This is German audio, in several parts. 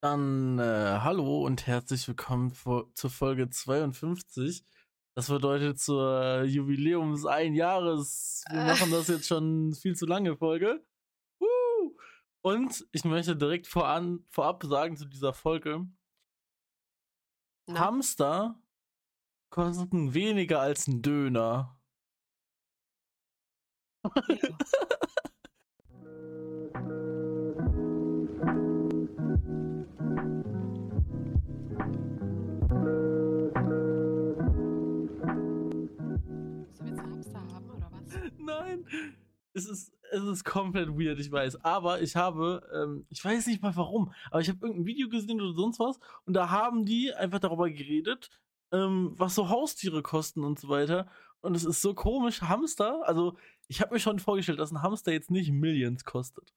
Dann äh, hallo und herzlich willkommen vor, zur Folge 52. Das bedeutet zur Jubiläums ein Jahres. Wir machen das jetzt schon viel zu lange Folge. Woo! Und ich möchte direkt voran, vorab sagen zu dieser Folge: Na? Hamster kosten weniger als ein Döner. Ja. Nein, es ist, es ist komplett weird, ich weiß. Aber ich habe, ähm, ich weiß nicht mal warum, aber ich habe irgendein Video gesehen oder sonst was und da haben die einfach darüber geredet, ähm, was so Haustiere kosten und so weiter. Und es ist so komisch, Hamster, also ich habe mir schon vorgestellt, dass ein Hamster jetzt nicht Millions kostet.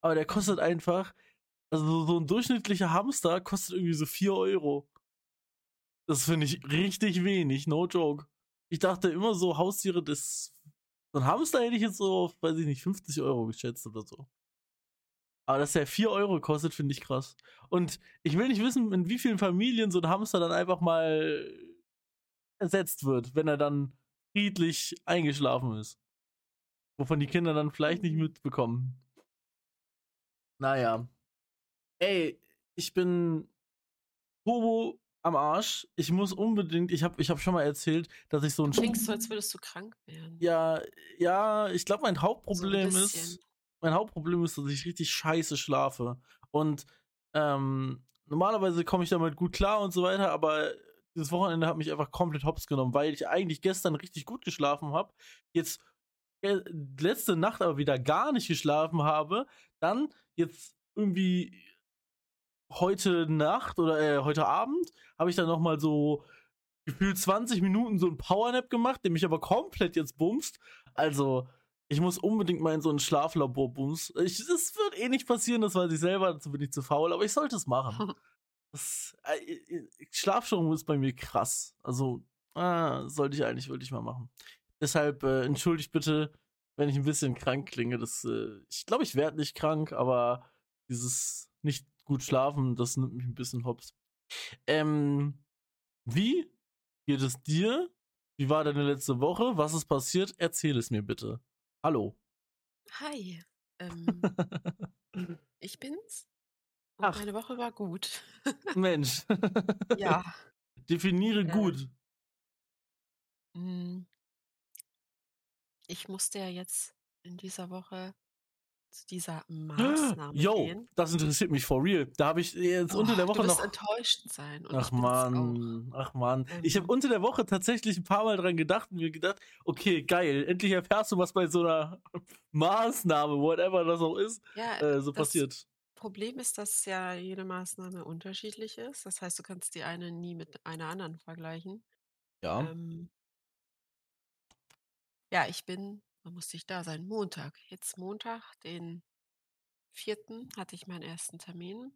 Aber der kostet einfach, also so- ein durchschnittlicher Hamster kostet irgendwie so 4 Euro. Das finde ich richtig wenig, no joke. Ich dachte immer so, Haustiere, das so ein Hamster hätte ich jetzt so auf, weiß ich nicht, 50 Euro geschätzt oder so. Aber dass der 4 Euro kostet, finde ich krass. Und ich will nicht wissen, in wie vielen Familien so ein Hamster dann einfach mal ersetzt wird, wenn er dann friedlich eingeschlafen ist. Wovon die Kinder dann vielleicht nicht mitbekommen. Naja. Ey, ich bin Turbo am Arsch. Ich muss unbedingt, ich habe ich hab schon mal erzählt, dass ich so ein Klingst so, als würdest du krank werden. ja, ja, ich glaube, mein Hauptproblem so ist, mein Hauptproblem ist, dass ich richtig scheiße schlafe. Und ähm, normalerweise komme ich damit gut klar und so weiter, aber dieses Wochenende hat mich einfach komplett hops genommen, weil ich eigentlich gestern richtig gut geschlafen habe, jetzt äh, letzte Nacht aber wieder gar nicht geschlafen habe, dann jetzt irgendwie heute Nacht oder äh, heute Abend habe ich dann noch mal so gefühlt 20 Minuten so ein Powernap gemacht, der mich aber komplett jetzt bumst. Also, ich muss unbedingt mal in so ein Schlaflabor bums. Ich, das wird eh nicht passieren, das weiß ich selber, dazu bin ich zu faul, aber ich sollte es machen. Das, äh, äh, Schlafstörung ist bei mir krass. Also, ah, sollte ich eigentlich wirklich mal machen. Deshalb äh, entschuldigt bitte, wenn ich ein bisschen krank klinge. Das, äh, ich glaube, ich werde nicht krank, aber dieses nicht gut schlafen, das nimmt mich ein bisschen hops. Ähm, wie geht es dir? Wie war deine letzte Woche? Was ist passiert? Erzähl es mir bitte. Hallo. Hi. Ähm, ich bin's. Und Ach. Meine Woche war gut. Mensch. ja. Definiere Ähm, gut. mm, Ich musste ja jetzt in dieser Woche zu dieser Maßnahme Yo, gehen. das interessiert mich for real. Da habe ich jetzt unter der Oh, Woche du wirst noch. enttäuscht sein. Und Ach man, ach man. Ich habe Ähm. unter der Woche tatsächlich ein paar Mal dran gedacht und mir gedacht, okay, geil, endlich erfährst du, was bei so einer Maßnahme, whatever das auch ist. Ja, äh, so das passiert. Problem ist, dass ja jede Maßnahme unterschiedlich ist. Das heißt, du kannst die eine nie mit einer anderen vergleichen. Ja. Ähm, ja, ich bin, wann musste ich da sein? Montag. Jetzt Montag, den vierten, hatte ich meinen ersten Termin.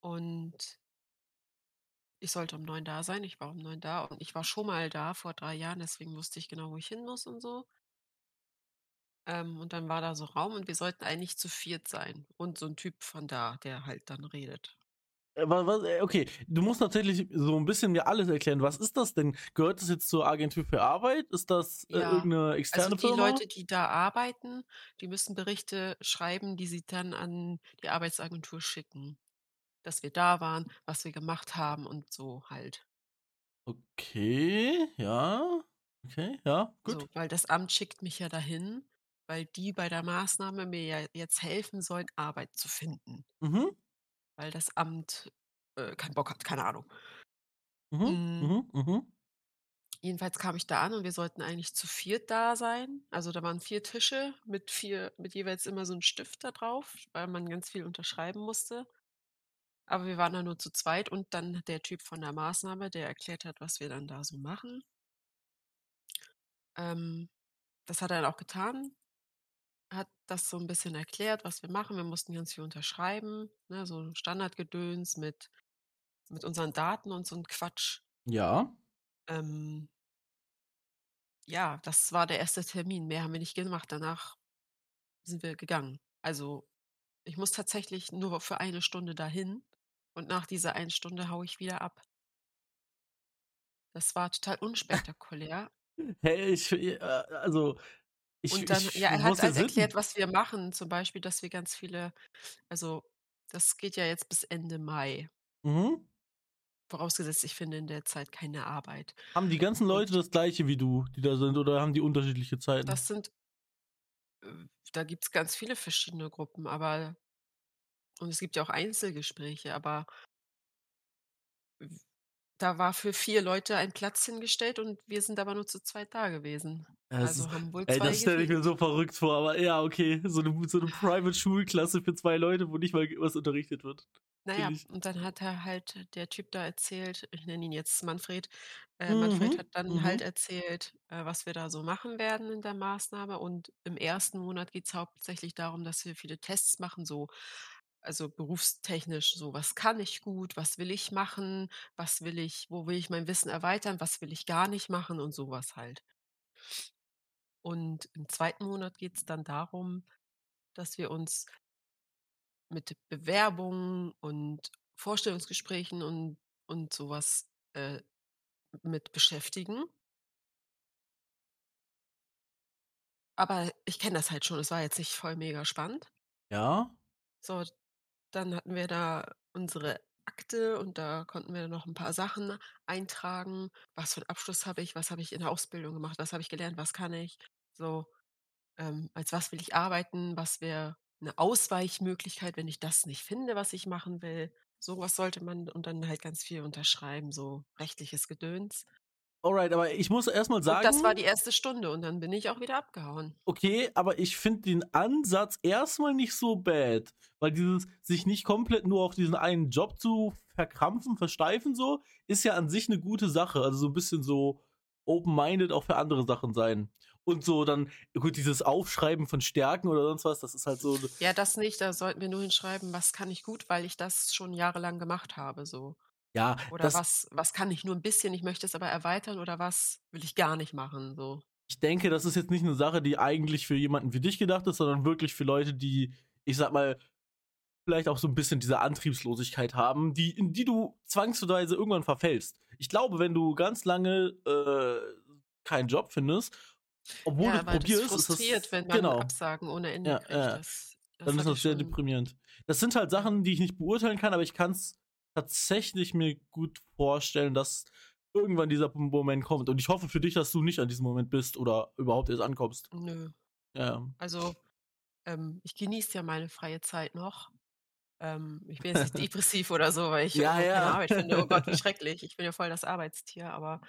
Und ich sollte um neun da sein. Ich war um neun da und ich war schon mal da vor drei Jahren, deswegen wusste ich genau, wo ich hin muss und so. Ähm, und dann war da so Raum und wir sollten eigentlich zu viert sein. Und so ein Typ von da, der halt dann redet. Okay, du musst natürlich so ein bisschen mir alles erklären. Was ist das denn? Gehört das jetzt zur Agentur für Arbeit? Ist das äh, Ja, irgendeine externe Also die Firma? Leute, die da arbeiten, die müssen Berichte schreiben, die sie dann an die Arbeitsagentur schicken. Dass wir da waren, was wir gemacht haben und so halt. Okay, ja. Okay, ja, gut. So, weil das Amt schickt mich ja dahin, weil die bei der Maßnahme mir ja jetzt helfen sollen, Arbeit zu finden. Mhm, Weil das Amt äh, keinen Bock hat, keine Ahnung. mhm, Mm. mhm, mhm. Jedenfalls kam ich da an und wir sollten eigentlich zu viert da sein. Also da waren vier Tische mit vier, mit jeweils immer so ein Stift da drauf, weil man ganz viel unterschreiben musste. Aber wir waren da nur zu zweit und dann der Typ von der Maßnahme, der erklärt hat, was wir dann da so machen. Ähm, das hat er dann auch getan. Hat das so ein bisschen erklärt, was wir machen. Wir mussten ganz viel unterschreiben, ne, so Standardgedöns mit, mit unseren Daten und so ein Quatsch. Ja. Ähm, ja, das war der erste Termin. Mehr haben wir nicht gemacht. Danach sind wir gegangen. Also ich muss tatsächlich nur für eine Stunde dahin. Und nach dieser einen Stunde haue ich wieder ab. Das war total unspektakulär. Hey, ich äh, also, ich Und dann ich ja, er muss hat ja halt erklärt, was wir machen, zum Beispiel, dass wir ganz viele also, das geht ja jetzt bis Ende Mai. Mhm. Vorausgesetzt, ich finde in der Zeit keine Arbeit. Haben die ganzen Leute Und das Gleiche wie du, die da sind, oder haben die unterschiedliche Zeiten? das sind äh, da gibt's ganz viele verschiedene Gruppen, aber und es gibt ja auch Einzelgespräche, aber da war für 4 Leute ein Platz hingestellt und wir sind aber nur zu zweit da gewesen. Es ist Also, haben wohl ey, 2 das stelle ich mir so verrückt vor, aber ja, okay, so 'ne so 'ne Private-Schulklasse für 2 Leute, wo nicht mal was unterrichtet wird. Na ja, Finde ich und dann hat er halt der Typ da erzählt ich nenne ihn jetzt Manfred. Äh, Manfred Mhm, hat dann halt mhm. erzählt, äh, was wir da so machen werden in der Maßnahme. Und im 1. Monat geht's hauptsächlich darum, dass wir viele Tests machen, so also, berufstechnisch, so: „Was kann ich gut? Was will ich machen? Was will ich wo will ich mein Wissen erweitern? Was will ich gar nicht machen?“ Und so was halt. Und im 2. Monat geht's dann darum, dass wir uns mit Bewerbungen und Vorstellungsgesprächen und und so was, äh, mit beschäftigen. Aber ich kenne das halt schon. Es war jetzt nicht voll mega spannend. Ja. So, dann hatten wir da unsere Akte und da konnten wir noch 'n paar Sachen eintragen. Was für 'n Abschluss habe ich? Was habe ich in der Ausbildung gemacht? Was habe ich gelernt? Was kann ich? So, ähm, als was will ich arbeiten? Was wäre 'ne Ausweichmöglichkeit, wenn ich das nicht finde, was ich machen will? So was sollte man und dann halt ganz viel unterschreiben, so rechtliches Gedöns. Alright, aber ich muss erst mal Und das war sagen die 1. Stunde und dann bin ich auch wieder abgehauen. Okay, aber ich finde den Ansatz erst mal nicht so bad, weil dieses sich nicht komplett nur auf diesen einen Job zu verkrampfen, versteifen so, ist ja an sich 'ne gute Sache. Also, so 'n bisschen so open-minded auch für andere Sachen sein. Und so dann gut, dieses Aufschreiben von Stärken oder sonst was, das ist halt so Ja, das nicht, da sollten wir nur hinschreiben: „Was kann ich gut?“, weil ich das schon jahrelang gemacht habe so. Ja, Oder: das „Was was kann ich nur 'n bisschen, ich möchte es aber erweitern“, oder: „Was will ich gar nicht machen“, so. Ich denke, das ist jetzt nicht 'ne Sache, die eigentlich für jemanden wie dich gedacht ist, sondern wirklich für Leute, die, ich sage mal, vielleicht auch so 'n bisschen diese Antriebslosigkeit haben, die in die du zwangsweise irgendwann verfällst. Ich glaube, wenn du ganz lange, äh, keinen Job findest, obwohl Ja, du's weil das probierst, ist frustriert, das wenn man genau. Absagen ohne Ende Ja, kriegt. ja. Das das Dann ist das sehr deprimierend. Das sind halt. Sachen, die ich nicht beurteilen kann, aber ich kann's tatsächlich mir gut vorstellen, dass irgendwann dieser Moment kommt. Und ich hoffe für dich, dass du nicht an diesem Moment bist oder überhaupt erst ankommst. Nö. Ja. Also, ähm, ich genieße ja meine freie Zeit noch. Ähm, ich bin jetzt nicht depressiv oder so, weil ich Ja, irgendwo keine ja. Arbeit finde. Oh Gott, wie schrecklich. Ich bin ja voll das Arbeitstier, aber,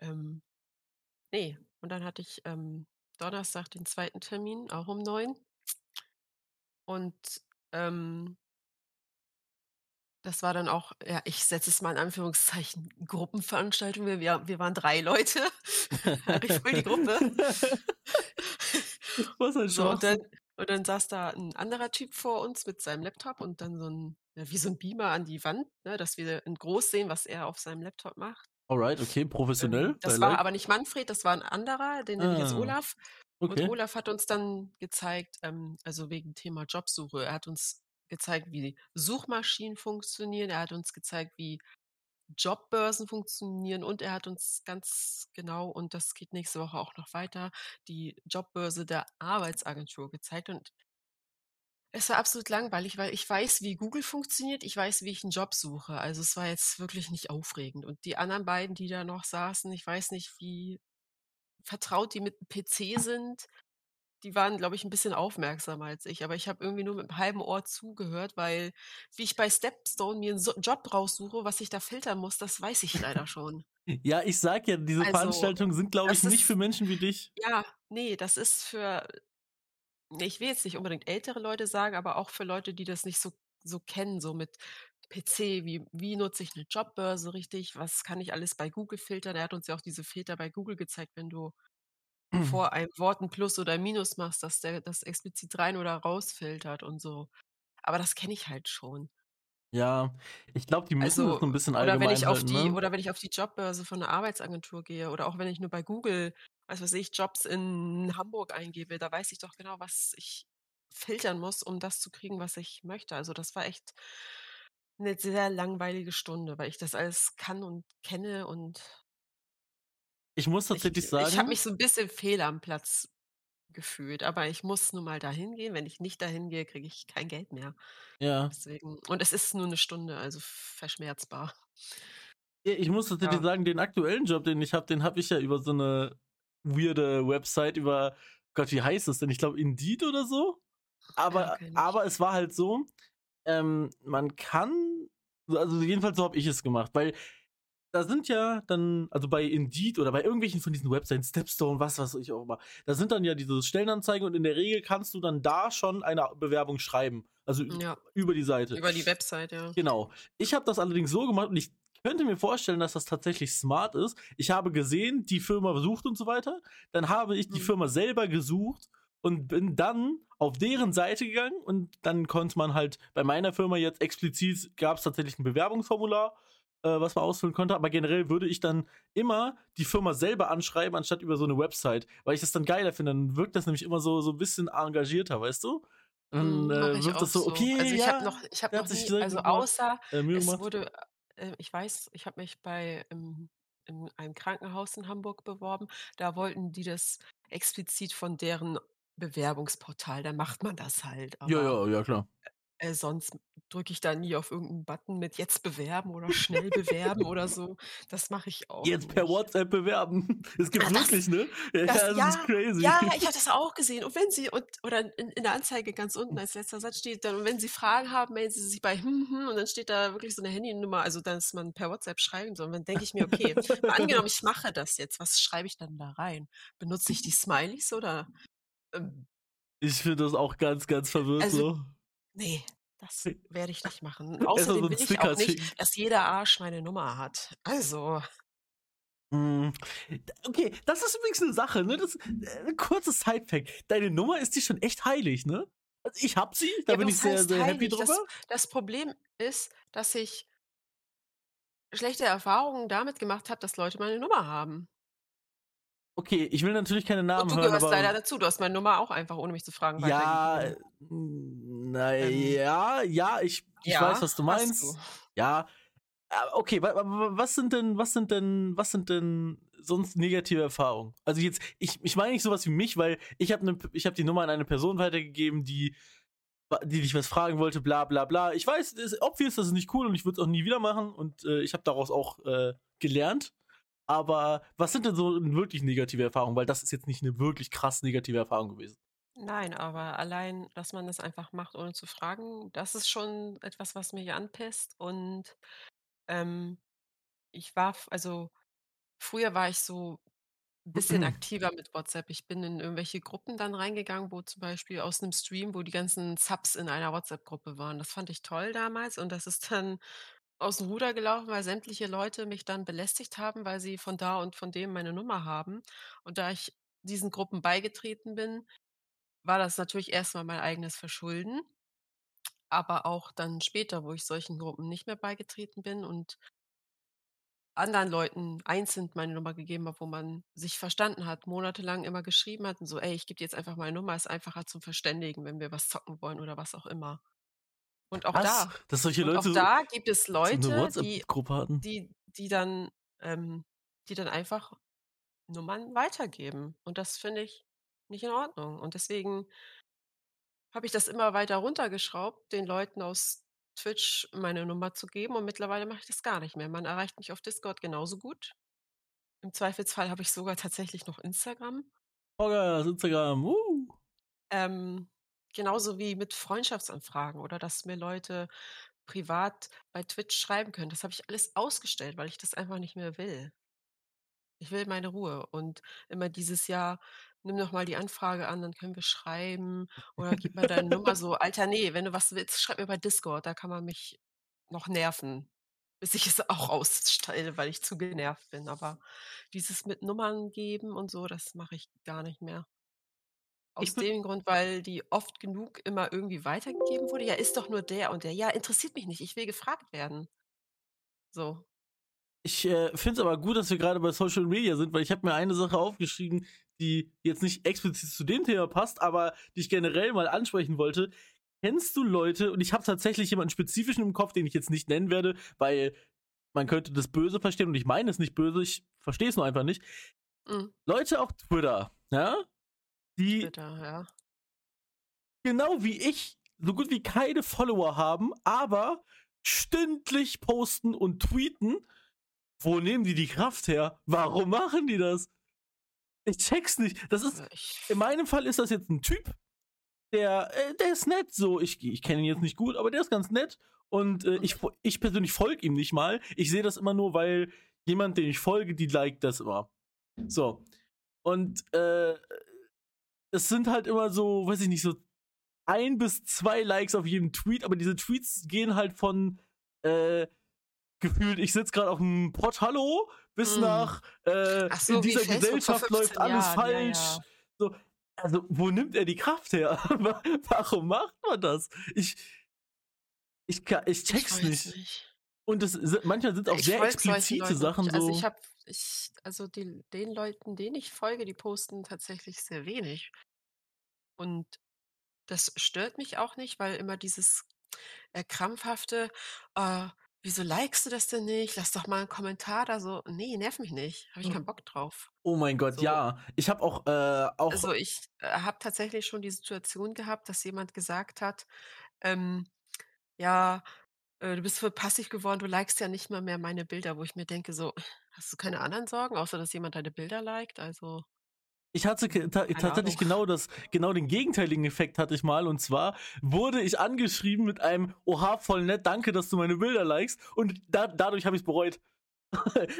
ähm, ne. Und dann hatte ich, ähm, Donnerstag den 2. Termin, auch um 9. Und, ähm das war dann auch ja, ich setze es mal in Anführungszeichen, Gruppenveranstaltung. Wir wir waren 3 Leute, richtig voll die Gruppe. Was ein So, und dann und dann saß da 'n anderer Typ vor uns mit seinem Laptop und dann so 'n ja, wie so 'n Beamer an die Wand, ne, dass wir in groß sehen, was er auf seinem Laptop macht. Alright, okay, professionell, Ähm, I das war like. aber nicht Manfred, das war 'n anderer, den nenne ich jetzt Ah. Olaf. Und Okay. Olaf hat uns dann gezeigt, ähm also, wegen Thema Jobsuche. Er hat uns gezeigt, wie Suchmaschinen funktionieren. Er hat uns gezeigt, wie Jobbörsen funktionieren und er hat uns ganz genau und das geht nächste Woche auch noch weiter, die Jobbörse der Arbeitsagentur gezeigt und es war absolut langweilig, weil ich weiß, wie Google funktioniert. Ich weiß, wie ich 'n Job suche. Also, es war jetzt wirklich nicht aufregend. Und die anderen beiden, die da noch saßen, ich weiß nicht, wie vertraut die mit 'm PC sind. Die waren, glaube ich, 'n bisschen aufmerksamer als ich, aber ich habe irgendwie nur mit'm halben Ohr zugehört, weil wie ich bei Stepstone mir 'n so Job raussuche, was ich da filtern muss, das weiß ich leider schon. Ja, ich sage ja, diese Also, Veranstaltungen sind, glaube ich, das nicht für ist Menschen wie dich. ja, ne, das ist für ich will jetzt nicht unbedingt ältere Leute sagen, aber auch für Leute, die das nicht so so kennen, so mit PC. Wie wie nutze ich 'ne Jobbörse richtig? Was kann ich alles bei Google filtern? Er hat uns ja auch diese Filter bei Google gezeigt, wenn du vor einem Wort 'n Plus oder Minus machst, dass der das explizit rein oder rausfiltert und so. Aber das kenne ich halt schon. Ja, ich glaube, die müssen das Also so 'n bisschen oder wenn allgemein ich auf halten, die ne? oder wenn ich auf die Jobbörse von 'ner Arbeitsagentur gehe oder auch wenn ich nur bei Google, was weiß ich, Jobs in Hamburg eingebe, da weiß ich doch genau, was ich filtern muss, um das zu kriegen, was ich möchte. Also, das war echt 'Ne sehr langweilige Stunde, weil ich das alles kann und kenne und Ich muss ich tatsächlich ich habe sagen mich so 'n bisschen fehl am Platz gefühlt, aber ich muss nun mal dahin gehen. Wenn ich nicht dahin gehe, kriege ich kein Geld mehr. ja. Deswegen und es ist nur 'ne Stunde, also verschmerzbar. Ja, ich muss tatsächlich Ja. sagen, den aktuellen Job, den ich habe, den habe ich ja über so 'ne weirde Website über Gott, wie heißt das denn? Ich glaube Indeed oder so. Ja, Aber ich. aber es war halt so, ähm, man kann also jedenfalls so habe ich es gemacht, weil da sind ja dann also bei Indeed oder bei irgendwelchen von diesen Websites, Stepstone, was weiß ich auch immer, da sind dann ja diese Stellenanzeigen und in der Regel kannst du dann da schon eine Bewerbung schreiben, also Ja, über die Seite. über die Website, ja. Genau. Ich habe das allerdings so gemacht und ich könnte mir vorstellen, dass das tatsächlich smart ist. Ich habe gesehen, die Firma sucht und so weiter. Dann habe ich die Mhm. Firma selber gesucht und bin dann auf deren Seite gegangen und dann konnte man halt bei meiner Firma jetzt explizit gab es tatsächlich ein Bewerbungsformular, äh, was man ausfüllen konnte, aber generell würde ich dann immer die Firma selber anschreiben, anstatt über so eine Website, weil ich das dann geiler finde. Dann wirkt das nämlich immer so so 'n bisschen engagierter, weißt du? Mhm, Dann, äh, ich wirkt auch das so. „Okay, Also, ich ja, habe noch ich habe noch nie also, gemacht, außer äh, es gemacht.“ wurde äh, ich weiß, ich habe mich bei ähm, in einem Krankenhaus in Hamburg beworben. Da wollten die das explizit von deren Bewerbungsportal. Da macht man das halt, Ja, aber, ja, ja, klar. Äh, sonst drücke ich da nie auf irgend 'n Button mit „Jetzt bewerben“ oder „Schnell bewerben“ oder so. Das mache ich auch Jetzt per nicht. WhatsApp bewerben. Das gibt's Ah, wirklich, ne? Ja, das das ist ja, crazy. ja, ich habe das auch gesehen. Und wenn Sie und oder in in der Anzeige ganz unten als letzter Satz steht dann: „Und wenn Sie Fragen haben, melden Sie sich bei hm, hm“ und dann steht da wirklich so 'ne Handynummer, also, dass man per WhatsApp schreiben soll. Und dann denke ich mir: „Okay, mal angenommen, ich mache das jetzt, was schreibe ich dann da rein? Benutze ich die Smileys oder, ähm“ Ich finde das auch ganz, ganz verwirrt Also, so. Ne, das werde ich nicht machen. Erst mal so Außerdem 'n will ich Sticker auch nicht, schicken. dass jeder Arsch meine Nummer hat. Also Hm, okay, das ist übrigens 'ne Sache, ne? Das äh, kurzes Side-Fact. Deine Nummer ist dir schon echt heilig, ne? Also, ich habe sie, da Ja, bin ich sehr, sehr happy heilig? Das drüber. das Problem ist, dass ich schlechte Erfahrungen damit gemacht habe, dass Leute meine Nummer haben. Okay, ich will natürlich keine Und Namen du hören, gehörst leider aber dazu. Du hast meine Nummer auch einfach, ohne mich zu fragen, Ja, weitergegeben. hm, na Ähm ja, ja, ich ich weiß, Ja, was du hast du. meinst. Ja, ah, okay, wa wa wa was sind denn was sind denn was sind denn sonst negative Erfahrungen? Also, jetzt ich ich meine nicht so was wie mich, weil ich habe 'ne ich habe die Nummer an eine Person weitergegeben, die die dich was fragen wollte, bla bla bla. Ich weiß, ist obvious, das ist nicht cool und ich würde es auch nie wieder machen und, äh, ich habe daraus auch, äh, gelernt. Aber was sind denn so wirklich negative Erfahrungen? Weil das ist jetzt nicht 'ne wirklich krass negative Erfahrung gewesen. Nein, aber allein, dass man das einfach macht, ohne zu fragen, das ist schon etwas, was mich anpisst. Und, ähm, ich war also, früher war ich so 'n bisschen aktiver mit WhatsApp. Ich bin in irgendwelche Gruppen dann reingegangen, wo zum Beispiel aus 'nem Stream, wo die ganzen Subs in einer WhatsApp-Gruppe waren. Das fand ich toll damals und das ist dann aus'm Ruder gelaufen, weil sämtliche Leute mich dann belästigt haben, weil sie von da und von dem meine Nummer haben. Und da ich diesen Gruppen beigetreten bin, war das natürlich erst mal mein eigenes Verschulden. Aber auch dann später, wo ich solchen Gruppen nicht mehr beigetreten bin und anderen Leuten einzeln meine Nummer gegeben habe, wo man sich verstanden hat, monatelang immer geschrieben hat und so: „Ey, ich gebe dir jetzt einfach meine Nummer, ist einfacher zum Verständigen, wenn wir was zocken wollen“, oder was auch immer. Und auch Was? da Dass solche und auch Leute so da gibt es so Leute, die WhatsApp-Gruppe hatten? die die dann ähm, die dann einfach Nummern weitergeben. Und das finde ich nicht in Ordnung. Und deswegen habe ich das immer weiter runtergeschraubt, den Leuten aus Twitch meine Nummer zu geben und mittlerweile mache ich das gar nicht mehr. Man erreicht mich auf Discord genauso gut. Im Zweifelsfall habe ich sogar tatsächlich noch Instagram. Oh geil, das Instagram, uh. Ähm, genauso wie mit Freundschaftsanfragen oder dass mir Leute privat bei Twitch schreiben können. Das habe ich alles ausgestellt, weil ich das einfach nicht mehr will. Ich will meine Ruhe und immer dieses: „Ja, nimm doch mal die Anfrage an, dann können wir schreiben oder gib mal deine Nummer“, so. Alter, ne, wenn du was willst, schreib mir bei Discord, da kann man mich noch nerven, bis ich es auch ausstelle, weil ich zu genervt bin. Aber dieses mit Nummern geben und so, das mache ich gar nicht mehr. Aus dem Grund, weil die oft genug immer irgendwie weitergegeben wurde: „Ja, ist doch nur der und der.“ Ja, interessiert mich nicht, ich will gefragt werden. So. Ich, äh, finde es aber gut, dass wir grade bei Social Media sind, weil ich habe mir eine Sache aufgeschrieben, die jetzt nicht explizit zu dem Thema passt, aber die ich generell mal ansprechen wollte. kennst du Leute, und ich habe tatsächlich jemanden spezifischen im Kopf, den ich jetzt nicht nennen werde, weil man könnte das böse verstehen und ich meine es nicht böse, ich verstehe es nur einfach nicht. Mhm. Leute auf Twitter, ja, die Twitter, ja. genau wie ich so gut wie keine Follower haben, aber stündlich posten und tweeten. Wo nehmen die die Kraft her? Warum machen die das? Ich check's nicht. Das ist, ich, in meinem Fall ist das jetzt ein Typ, der, äh, der ist nett so. Ich, ich kenne ihn jetzt nicht gut, aber der ist ganz nett. Und äh, ich, fo- ich persönlich folge ihm nicht mal. Ich sehe das immer nur, weil jemand, den ich folge, die liked das immer. So. Und äh, es sind halt immer so, weiß ich nicht, so ein bis zwei Likes auf jedem Tweet, aber diese Tweets gehen halt von äh, gefühlt, ich sitze gerade auf dem Pott Hallo, bis Mm. nach äh, so, in dieser Facebook Gesellschaft läuft 15 alles Jahren, ja, falsch. ja. So, also, wo nimmt er die Kraft her? Wa- Warum macht man das? Ich, ich, ich check's ich weiß nicht. Und es sind, manchmal sind auch Ich sehr explizite Sachen. Also so. ich habe, ich, also die, den Leuten, denen ich folge, die posten tatsächlich sehr wenig. Und das stört mich auch nicht, weil immer dieses äh, krampfhafte, äh, wieso likest du das denn nicht? Lass doch mal einen Kommentar da so. Nee, nerv mich nicht. Habe ich Hm. keinen Bock drauf. oh mein Gott, so. ja. Ich habe auch, äh, auch Also ich äh, habe tatsächlich schon die Situation gehabt, dass jemand gesagt hat, ähm, ja, äh, du bist voll passiv geworden, du likest ja nicht mal mehr meine Bilder, wo ich mir denke, so, hast du keine anderen Sorgen, außer dass jemand deine Bilder liked? Also, Ich hatte tatsächlich genau das, genau den gegenteiligen Effekt hatte ich mal. Und zwar wurde ich angeschrieben mit einem, oha, voll nett, danke, dass du meine Bilder likest. Und da, dadurch habe ich es bereut.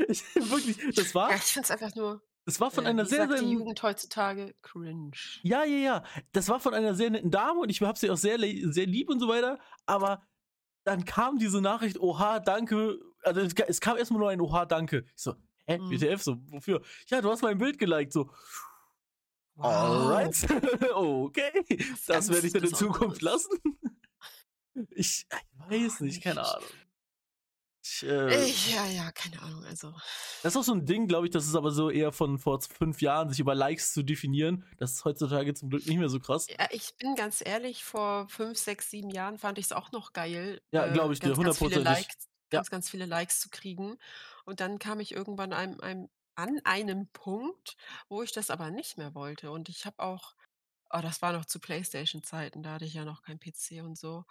ich, wirklich, das war, Ja, ich finde es einfach nur, das war von äh, einer sehr, sehr, die Jugend heutzutage, cringe. ja, ja, ja, das war von einer sehr netten Dame und ich habe sie auch sehr, sehr lieb und so weiter. Aber dann kam diese Nachricht, oha, danke. Also es, ka- es kam erstmal nur ein oha, danke. Ich so, hä, Mhm. WTF, so, wofür? Ja, du hast mein Bild geliked, so. Wow. Alright. okay. Das ganz werde ich dann in Zukunft lassen. Ich, ich weiß nicht, keine Ahnung. Ich, äh, Ich, ja, ja, keine Ahnung. Also, das ist auch so ein Ding, glaube ich, das ist aber so eher von vor fünf Jahren, sich über Likes zu definieren. Das ist heutzutage zum Glück nicht mehr so krass. ja, ich bin ganz ehrlich, vor fünf, sechs, sieben Jahren fand ich es auch noch geil, Ja, äh, glaube ich dir, ganz, ganz viele. Likes, Ja. ganz, ganz viele Likes zu kriegen. Und dann kam ich irgendwann einem, einem, an einem Punkt, wo ich das aber nicht mehr wollte. Und ich habe auch, oh, das war noch zu PlayStation-Zeiten, da hatte ich ja noch kein PC und so.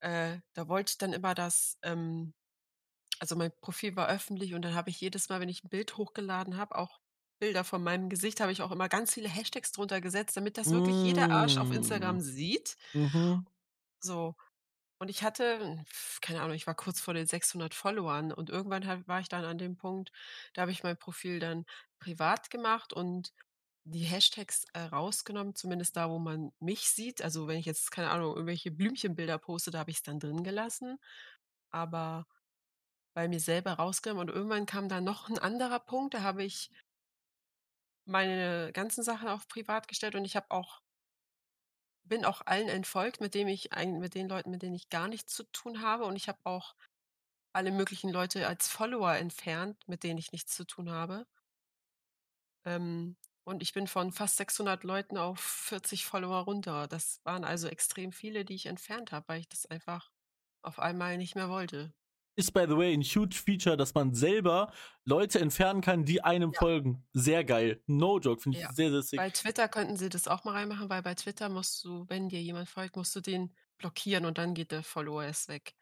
Äh, da wollte ich dann immer das, ähm, also mein Profil war öffentlich und dann habe ich jedes Mal, wenn ich ein Bild hochgeladen habe, auch Bilder von meinem Gesicht, habe ich auch immer ganz viele Hashtags drunter gesetzt, damit das wirklich jeder Arsch auf Instagram Mm. sieht. Mhm. So. Und ich hatte, keine Ahnung, ich war kurz vor den 600 Followern und irgendwann hab, war ich dann an dem Punkt, da habe ich mein Profil dann privat gemacht und die Hashtags äh, rausgenommen, zumindest da, wo man mich sieht. Also wenn ich jetzt, keine Ahnung, irgendwelche Blümchenbilder poste, da habe ich es dann drin gelassen. Aber bei mir selber rausgenommen und irgendwann kam da noch ein anderer Punkt, da habe ich meine ganzen Sachen auf privat gestellt und ich habe auch bin auch allen entfolgt, mit dem ich mit den Leuten, mit denen ich gar nichts zu tun habe und ich habe auch alle möglichen Leute als Follower entfernt, mit denen ich nichts zu tun habe. Ähm, und ich bin von fast 600 Leuten auf 40 Follower runter. Das waren also extrem viele, die ich entfernt habe, weil ich das einfach auf einmal nicht mehr wollte. Ist, by the way, ein huge Feature, dass man selber Leute entfernen kann, die einem Ja. folgen. Sehr geil. No joke, finde ich Ja. sehr, sehr sick. Bei Twitter könnten sie das auch mal reinmachen, weil bei Twitter musst du, wenn dir jemand folgt, musst du den blockieren und dann geht der Follower erst weg.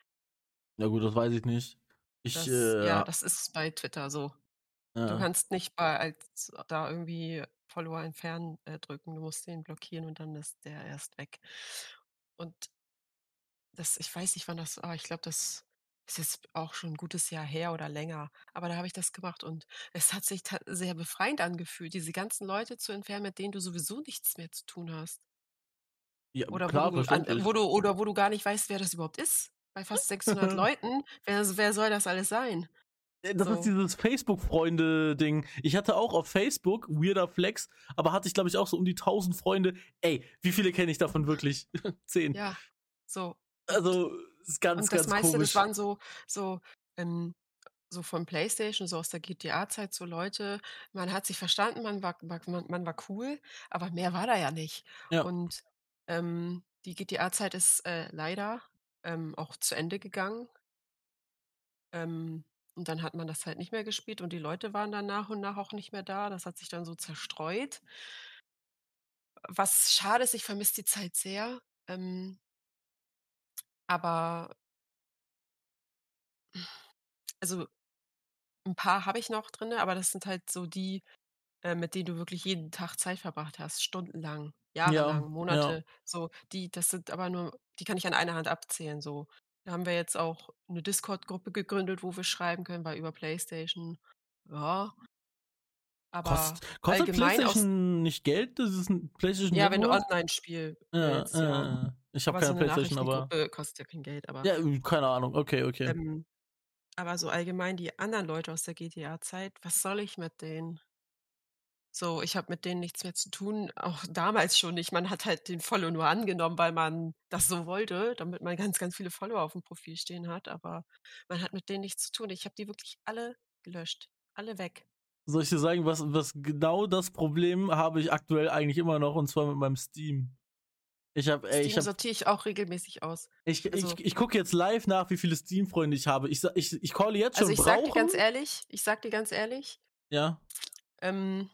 Ja gut, das weiß ich nicht. Ich, Das, äh, ja, das ist bei Twitter so. Du ja. kannst nicht bei als da irgendwie Follower entfernen äh, drücken, du musst den blockieren und dann ist der erst weg. Und das, ich weiß nicht, wann das, aber ich glaube, das ist jetzt auch schon ein gutes Jahr her oder länger. Aber da habe ich das gemacht und es hat sich sehr befreiend angefühlt, diese ganzen Leute zu entfernen, mit denen du sowieso nichts mehr zu tun hast. ja, Oder klar, wo du, an, wo du, oder wo du gar nicht weißt, wer das überhaupt ist. Bei fast 600 Leuten, wer, wer soll das alles sein? Äh, Das ist So. dieses Facebook-Freunde-Ding. Ich hatte auch auf Facebook, weirder Flex, aber hatte ich, glaube ich, auch so um die 1000 Freunde. Ey, wie viele kenne ich davon wirklich? Zehn. Ja, so. Also, ist ganz, Und das ganz meiste, komisch. das waren so, so, ähm, so von PlayStation, so aus der GTA-Zeit, so Leute, man hat sich verstanden, man war, war, man, man war cool, aber mehr war da ja nicht. Ja. Und ähm, die GTA-Zeit ist, äh, leider, ähm, auch zu Ende gegangen. Ähm, und dann hat man das halt nicht mehr gespielt und die Leute waren dann nach und nach auch nicht mehr da. Das hat sich dann so zerstreut. Was schade ist, ich vermisse die Zeit sehr. Ähm aber also 'n paar habe ich noch drinne, aber das sind halt so die, äh, mit denen du wirklich jeden Tag Zeit verbracht hast, stundenlang, Ja, jahrelang, ja. Monate, so. Die das sind aber nur die kann ich an einer Hand abzählen, so. Da haben wir jetzt auch 'ne Discord-Gruppe gegründet, wo wir schreiben können, weil über PlayStation, ja. Aber Kost kostet allgemein aus PlayStation nicht Geld? Das ist 'n PlayStation Ja, wenn du Network? Online-Spiel Ja, willst, ja. äh, ich habe so keine 'ne PlayStation, aber kostet ja kein Geld, aber Ja, äh, keine Ahnung. Okay, okay. ähm, aber so allgemein die anderen Leute aus der GTA-Zeit, was soll ich mit denen? So, ich habe mit denen nichts mehr zu tun, auch damals schon nicht. Man hat halt den Follow nur angenommen, weil man das so wollte, damit man ganz, ganz viele Follower aufm Profil stehen hat, aber man hat mit denen nichts zu tun. Ich habe die wirklich alle gelöscht, alle weg. Soll ich dir sagen, was was genau das Problem habe ich aktuell eigentlich immer noch, und zwar mit meinem Steam. Ich habe ey, ich habe sortiere ich auch regelmäßig aus. ich Also ich ich gucke jetzt live nach, wie viele Steam-Freunde ich habe. Ich ich ich calle jetzt Also, schon ich sage dir ganz brauchen ehrlich ich sage dir ganz ehrlich Ja. ähm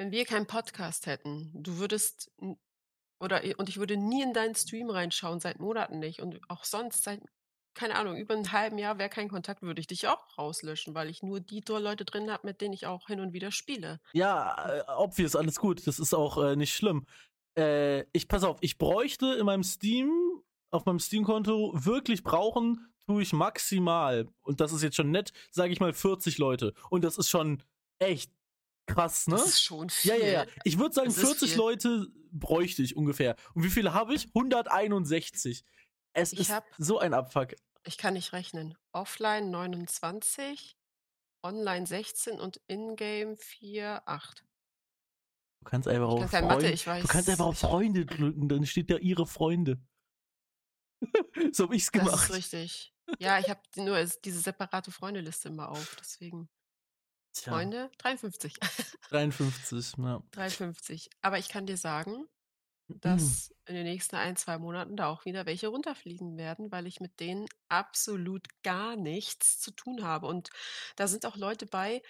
wenn wir keinen Podcast hätten, du würdest oder und ich würde nie in deinen Stream reinschauen, seit Monaten nicht und auch sonst seit keine Ahnung, über 'n halben Jahr wäre kein Kontakt, würde ich dich auch rauslöschen, weil ich nur die Leute drin habe, mit denen ich auch hin und wieder spiele. Ja, äh, obvious, alles gut. Das ist auch, äh, nicht schlimm. Äh, ich pass auf, ich bräuchte in meinem Steam auf meinem Steam-Konto wirklich brauchen tue ich maximal, und das ist jetzt schon nett, sage ich mal 40 Leute. Und das ist schon echt krass, ne? Das ist schon Ja, ja, ja. viel. Ich würde sagen, Das ist 40 viel. Leute bräuchte ich ungefähr. Und wie viele habe ich? 161. Es Ich ist habe so ein Abfuck. ich kann nicht rechnen. Offline 29, online 16 und in-game 4, 8. Du kannst einfach Ich auf Mathe, Freund ich weiß du kannst einfach auf ich Freunde drücken, dann steht da ihre Freunde. So habe ich's Das ist gemacht. richtig. Ja, ich habe nur diese separate Freundeliste immer auf, deswegen. Tja. Freunde 53. 53, ja. 53. Aber ich kann dir sagen, dass in den nächsten 1, 2 Monaten da auch wieder welche runterfliegen werden, weil ich mit denen absolut gar nichts zu tun habe. Und da sind auch Leute bei,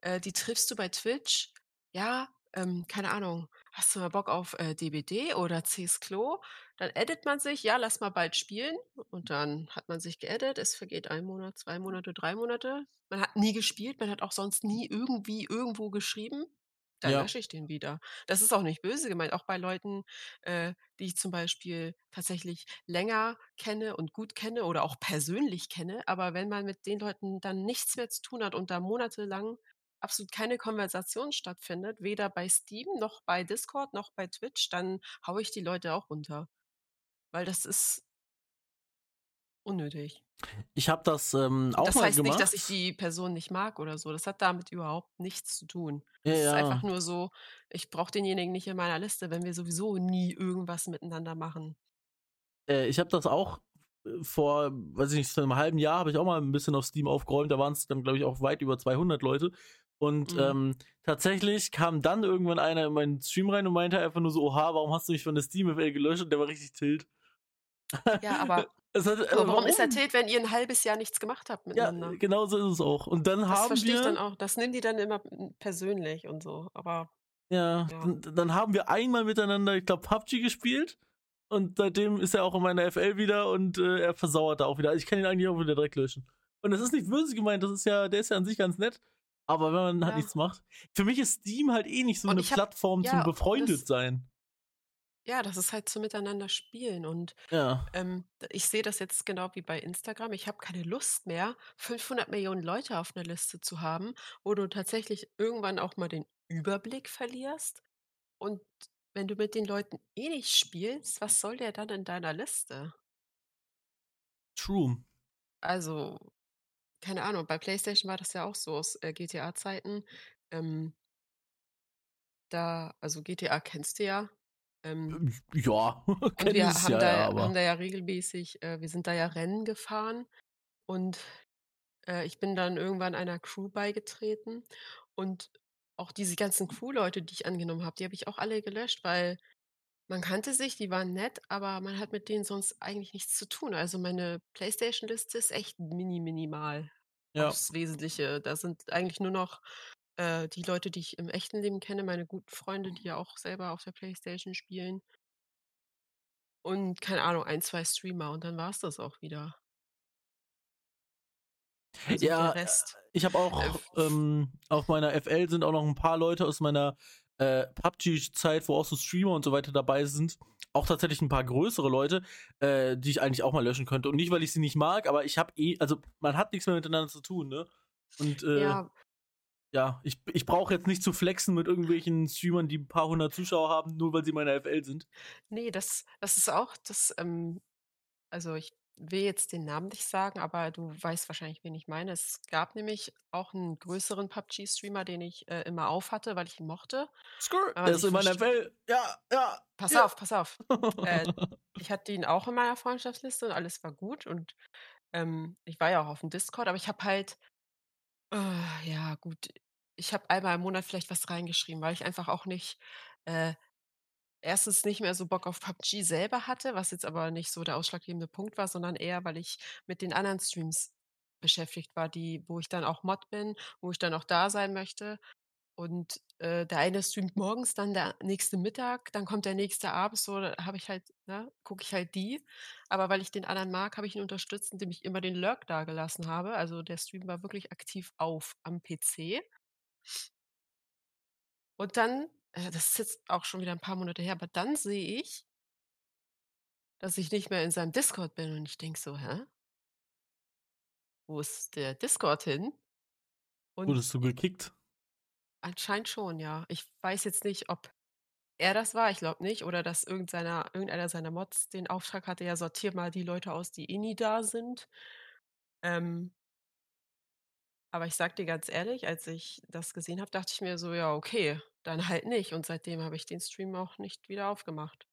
äh, die triffst du bei Twitch. Ja, ähm, keine Ahnung, hast du mal Bock auf, äh, DBD oder CS:GO? Dann addet man sich: „Ja, lass mal bald spielen.“ Und dann hat man sich geaddet. Es vergeht 1 Monat, 2 Monate, 3 Monate. Man hat nie gespielt, man hat auch sonst nie irgendwie irgendwo geschrieben. Dann Ja. lösche ich den wieder. Das ist auch nicht böse gemeint, auch bei Leuten, äh, die ich zum Beispiel tatsächlich länger kenne und gut kenne oder auch persönlich kenne. Aber wenn man mit den Leuten dann nichts mehr zu tun hat und da monatelang absolut keine Konversation stattfindet, weder bei Steam noch bei Discord noch bei Twitch, dann haue ich die Leute auch runter. Weil das ist unnötig. Ich habe das, ähm, auch Das mal heißt nicht, dass ich gemacht. die Person nicht mag oder so. Das hat damit überhaupt nichts zu tun. Ja, Es ist einfach ja. nur so, ich brauche denjenigen nicht in meiner Liste, wenn wir sowieso nie irgendwas miteinander machen. Äh, ich habe das auch, äh, vor, weiß ich nicht, vor 'nem halben Jahr habe ich auch mal 'n bisschen auf Steam aufgeräumt. Da waren's dann, glaube ich, auch weit über 200 Leute. Und, Mhm. ähm, tatsächlich kam dann irgendwann einer in meinen Stream rein und meinte einfach nur so: „Oha, warum hast du mich von der Steam-FL gelöscht?“ Und der war richtig tilt. Ja, aber hat aber äh, warum ist er warum? tilt, wenn ihr 'n halbes Jahr nichts gemacht habt Ja, miteinander? genau so ist es auch. Und dann Das haben verstehe ich dann wir auch. Das nehmen die dann immer, hm, persönlich und so, aber Ja, ja. dann dann haben wir einmal miteinander, ich glaube, PUBG gespielt. Und seitdem ist er auch in meiner FL wieder und, äh, er versauert da auch wieder. Also, ich kann ihn eigentlich auch wieder direkt löschen. Und das ist nicht böse gemeint, das ist ja der ist ja an sich ganz nett. Aber wenn man halt Ja. nichts macht für mich ist Steam halt eh nicht so Und 'ne ich habe Plattform zum ja, das Befreundetsein. Ja, das ist halt zum Miteinander spielen und, Ja. ähm, ich sehe das jetzt genau wie bei Instagram. Ich habe keine Lust mehr, 500.000.000 Leute auf 'ner Liste zu haben, wo du tatsächlich irgendwann auch mal den Überblick verlierst. Und wenn du mit den Leuten eh nicht spielst, was soll der dann in deiner Liste? True. Also, keine Ahnung, bei PlayStation war das ja auch so aus, äh, GTA-Zeiten. Ähm da also, GTA kennst du ja. Ähm Ähm, ja, wir es haben ja, da ja, haben da ja regelmäßig äh, wir sind da ja Rennen gefahren und, äh, ich bin dann irgendwann einer Crew beigetreten. Und auch diese ganzen Crew-Leute, die ich angenommen habe, die habe ich auch alle gelöscht, weil Man kannte sich, die waren nett, aber man hat mit denen sonst eigentlich nichts zu tun. Also, meine Playstation-Liste ist echt mini minimal Ja. aufs Wesentliche. Da sind eigentlich nur noch, äh, die Leute, die ich im echten Leben kenne, meine guten Freunde, die ja auch selber auf der Playstation spielen. Und keine Ahnung, 1, 2 Streamer und dann war's das auch wieder. Also, Ja, äh, ich habe äh, auch ähm, auf meiner FL sind auch noch ein paar Leute aus meiner, äh, PUBG-Zeit, wo auch so Streamer und so weiter dabei sind. Auch tatsächlich ein paar größere Leute, äh, die ich eigentlich auch mal löschen könnte. Und nicht, weil ich sie nicht mag, aber ich habe eh also, man hat nichts mehr miteinander zu tun, ne? Und, äh, Ja. ja, ich ich brauche jetzt nicht zu flexen mit irgendwelchen Streamern, die 'n paar 100 Zuschauer haben, nur weil sie in meiner FL sind. Ne, das das ist auch das, ähm also, ich will jetzt den Namen nicht sagen, aber du weißt wahrscheinlich, wen ich meine. Es gab nämlich auch 'n größeren PUBG-Streamer, den ich, äh, immer auf hatte, weil ich ihn mochte. Skrr, Aber der ist in meiner FL. Ja, ja, Pass ja. auf, pass auf. Äh, ich hatte ihn auch in meiner Freundschaftsliste und alles war gut und, ähm, ich war ja auch aufm Discord, aber ich habe halt äh, ja gut, ich habe einmal im Monat vielleicht was reingeschrieben, weil ich einfach auch nicht, 1. nicht mehr so Bock auf PUBG selber hatte, was jetzt aber nicht so der ausschlaggebende Punkt war, sondern eher, weil ich mit den anderen Streams beschäftigt war, die wo ich dann auch Mod bin, wo ich dann auch da sein möchte. Und, äh, der eine streamt morgens, dann der nächste Mittag, dann kommt der nächste abends, so, da habe ich halt ne, gucke ich halt die. Aber weil ich den anderen mag, habe ich ihn unterstützt, indem ich immer den Lurk dagelassen habe. Also, der Stream war wirklich aktiv auf am PC. Und dann äh, das ist jetzt auch schon wieder 'n paar Monate her, aber dann sehe ich dass ich nicht mehr in seinem Discord bin und ich denke so: „Hä?“ „Wo ist der Discord hin?“ Und Wurdest du gekickt? Anscheinend schon, ja. Ich weiß jetzt nicht, ob er das war, ich glaube nicht, oder dass irgend seiner irgendeiner seiner Mods den Auftrag hatte: „Ja, sortiere mal die Leute aus, die eh nie da sind.“ Ähm aber ich sage dir ganz ehrlich, als ich das gesehen habe, dachte ich mir so: „Ja, okay, dann halt nicht.“ Und seitdem habe ich den Stream auch nicht wieder aufgemacht.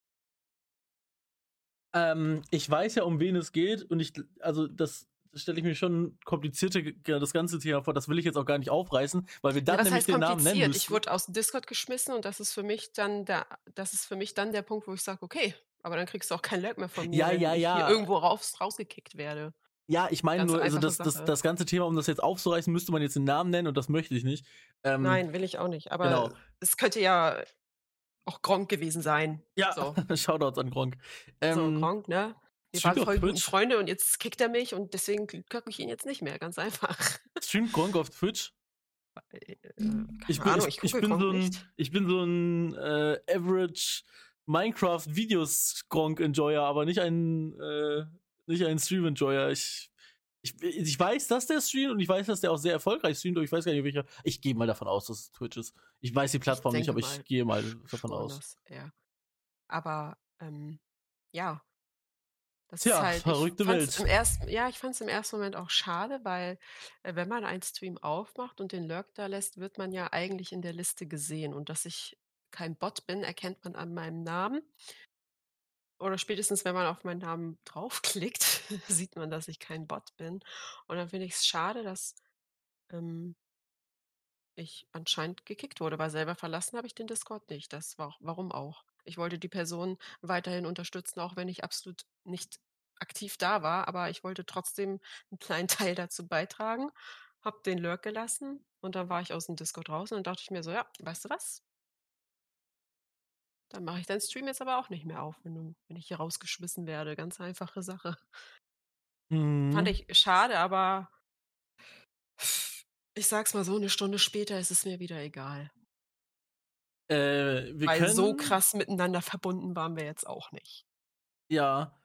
Ähm, ich weiß ja, um wen es geht und ich also, das stelle ich mir schon komplizierter g das ganze Thema vor. Das will ich jetzt auch gar nicht aufreißen, weil wir Ja, dann was nämlich den Namen nennen kompliziert? Ich wurde aus'm Discord geschmissen und das ist für mich dann der das ist für mich dann der Punkt, wo ich sage: „Okay, aber dann kriegst du auch kein Lurk mehr von mir, Ja, wenn ja, ich hier ja. irgendwo raus rausgekickt werde.“ Ja, ich meine nur, also, das das das ganze Thema, um das jetzt aufzureißen, müsste man jetzt den Namen nennen und das möchte ich nicht. Ähm, Nein, will ich auch nicht, aber genau. es könnte ja auch Gronkh gewesen sein. Ja, So. Shoutouts an Gronkh. So, Ähm, Gronkh, ne? Wir waren voll guten Twitch? Freunde und jetzt kickt er mich und deswegen k gucke ich ihn jetzt nicht mehr, ganz einfach. Streamt Gronkh auf Twitch? Äh, Ich bin Ahnung, ich ich bin so 'n nicht. ich bin so 'n, äh, Average Minecraft-Videos Gronkh-Enjoyer, aber nicht ein äh, nicht ein Stream-Enjoyer. Ich ich ich weiß, dass der streamt und ich weiß, dass der auch sehr erfolgreich streamt, aber ich weiß gar nicht, welcher ich gehe mal davon aus, dass es Twitch ist. Ich weiß die Plattform nicht, aber mal ich gehe mal davon aus. er aber, ähm, ja. Das ist Tja, halt ich verrückte fand's im Welt. ersten ja, ich fand's im ersten Moment auch schade, weil, äh, wenn man einen Stream aufmacht und den Lurk da lässt, wird man ja eigentlich in der Liste gesehen und dass ich kein Bot bin, erkennt man an meinem Namen. Oder spätestens, wenn man auf meinen Namen draufklickt, sieht man, dass ich kein Bot bin. Und dann finde ich's schade, dass, ähm ich anscheinend gekickt wurde, weil selber verlassen habe ich den Discord nicht. Das war warum auch? Ich wollte die Person weiterhin unterstützen, auch wenn ich absolut nicht aktiv da war, aber ich wollte trotzdem 'n kleinen Teil dazu beitragen, habe den Lurk gelassen und dann war ich aus'm Discord raus und dachte ich mir so: „Ja, weißt du was?“ „Dann mache ich deinen Stream jetzt aber auch nicht mehr auf, wenn wenn ich hier rausgeschmissen werde.“ Ganz einfache Sache. Fand Mhm. ich schade, aber ich sage es mal so, 'ne Stunde später ist es mir wieder egal. Äh, wir Weil so können krass miteinander verbunden waren wir jetzt auch nicht. Ja,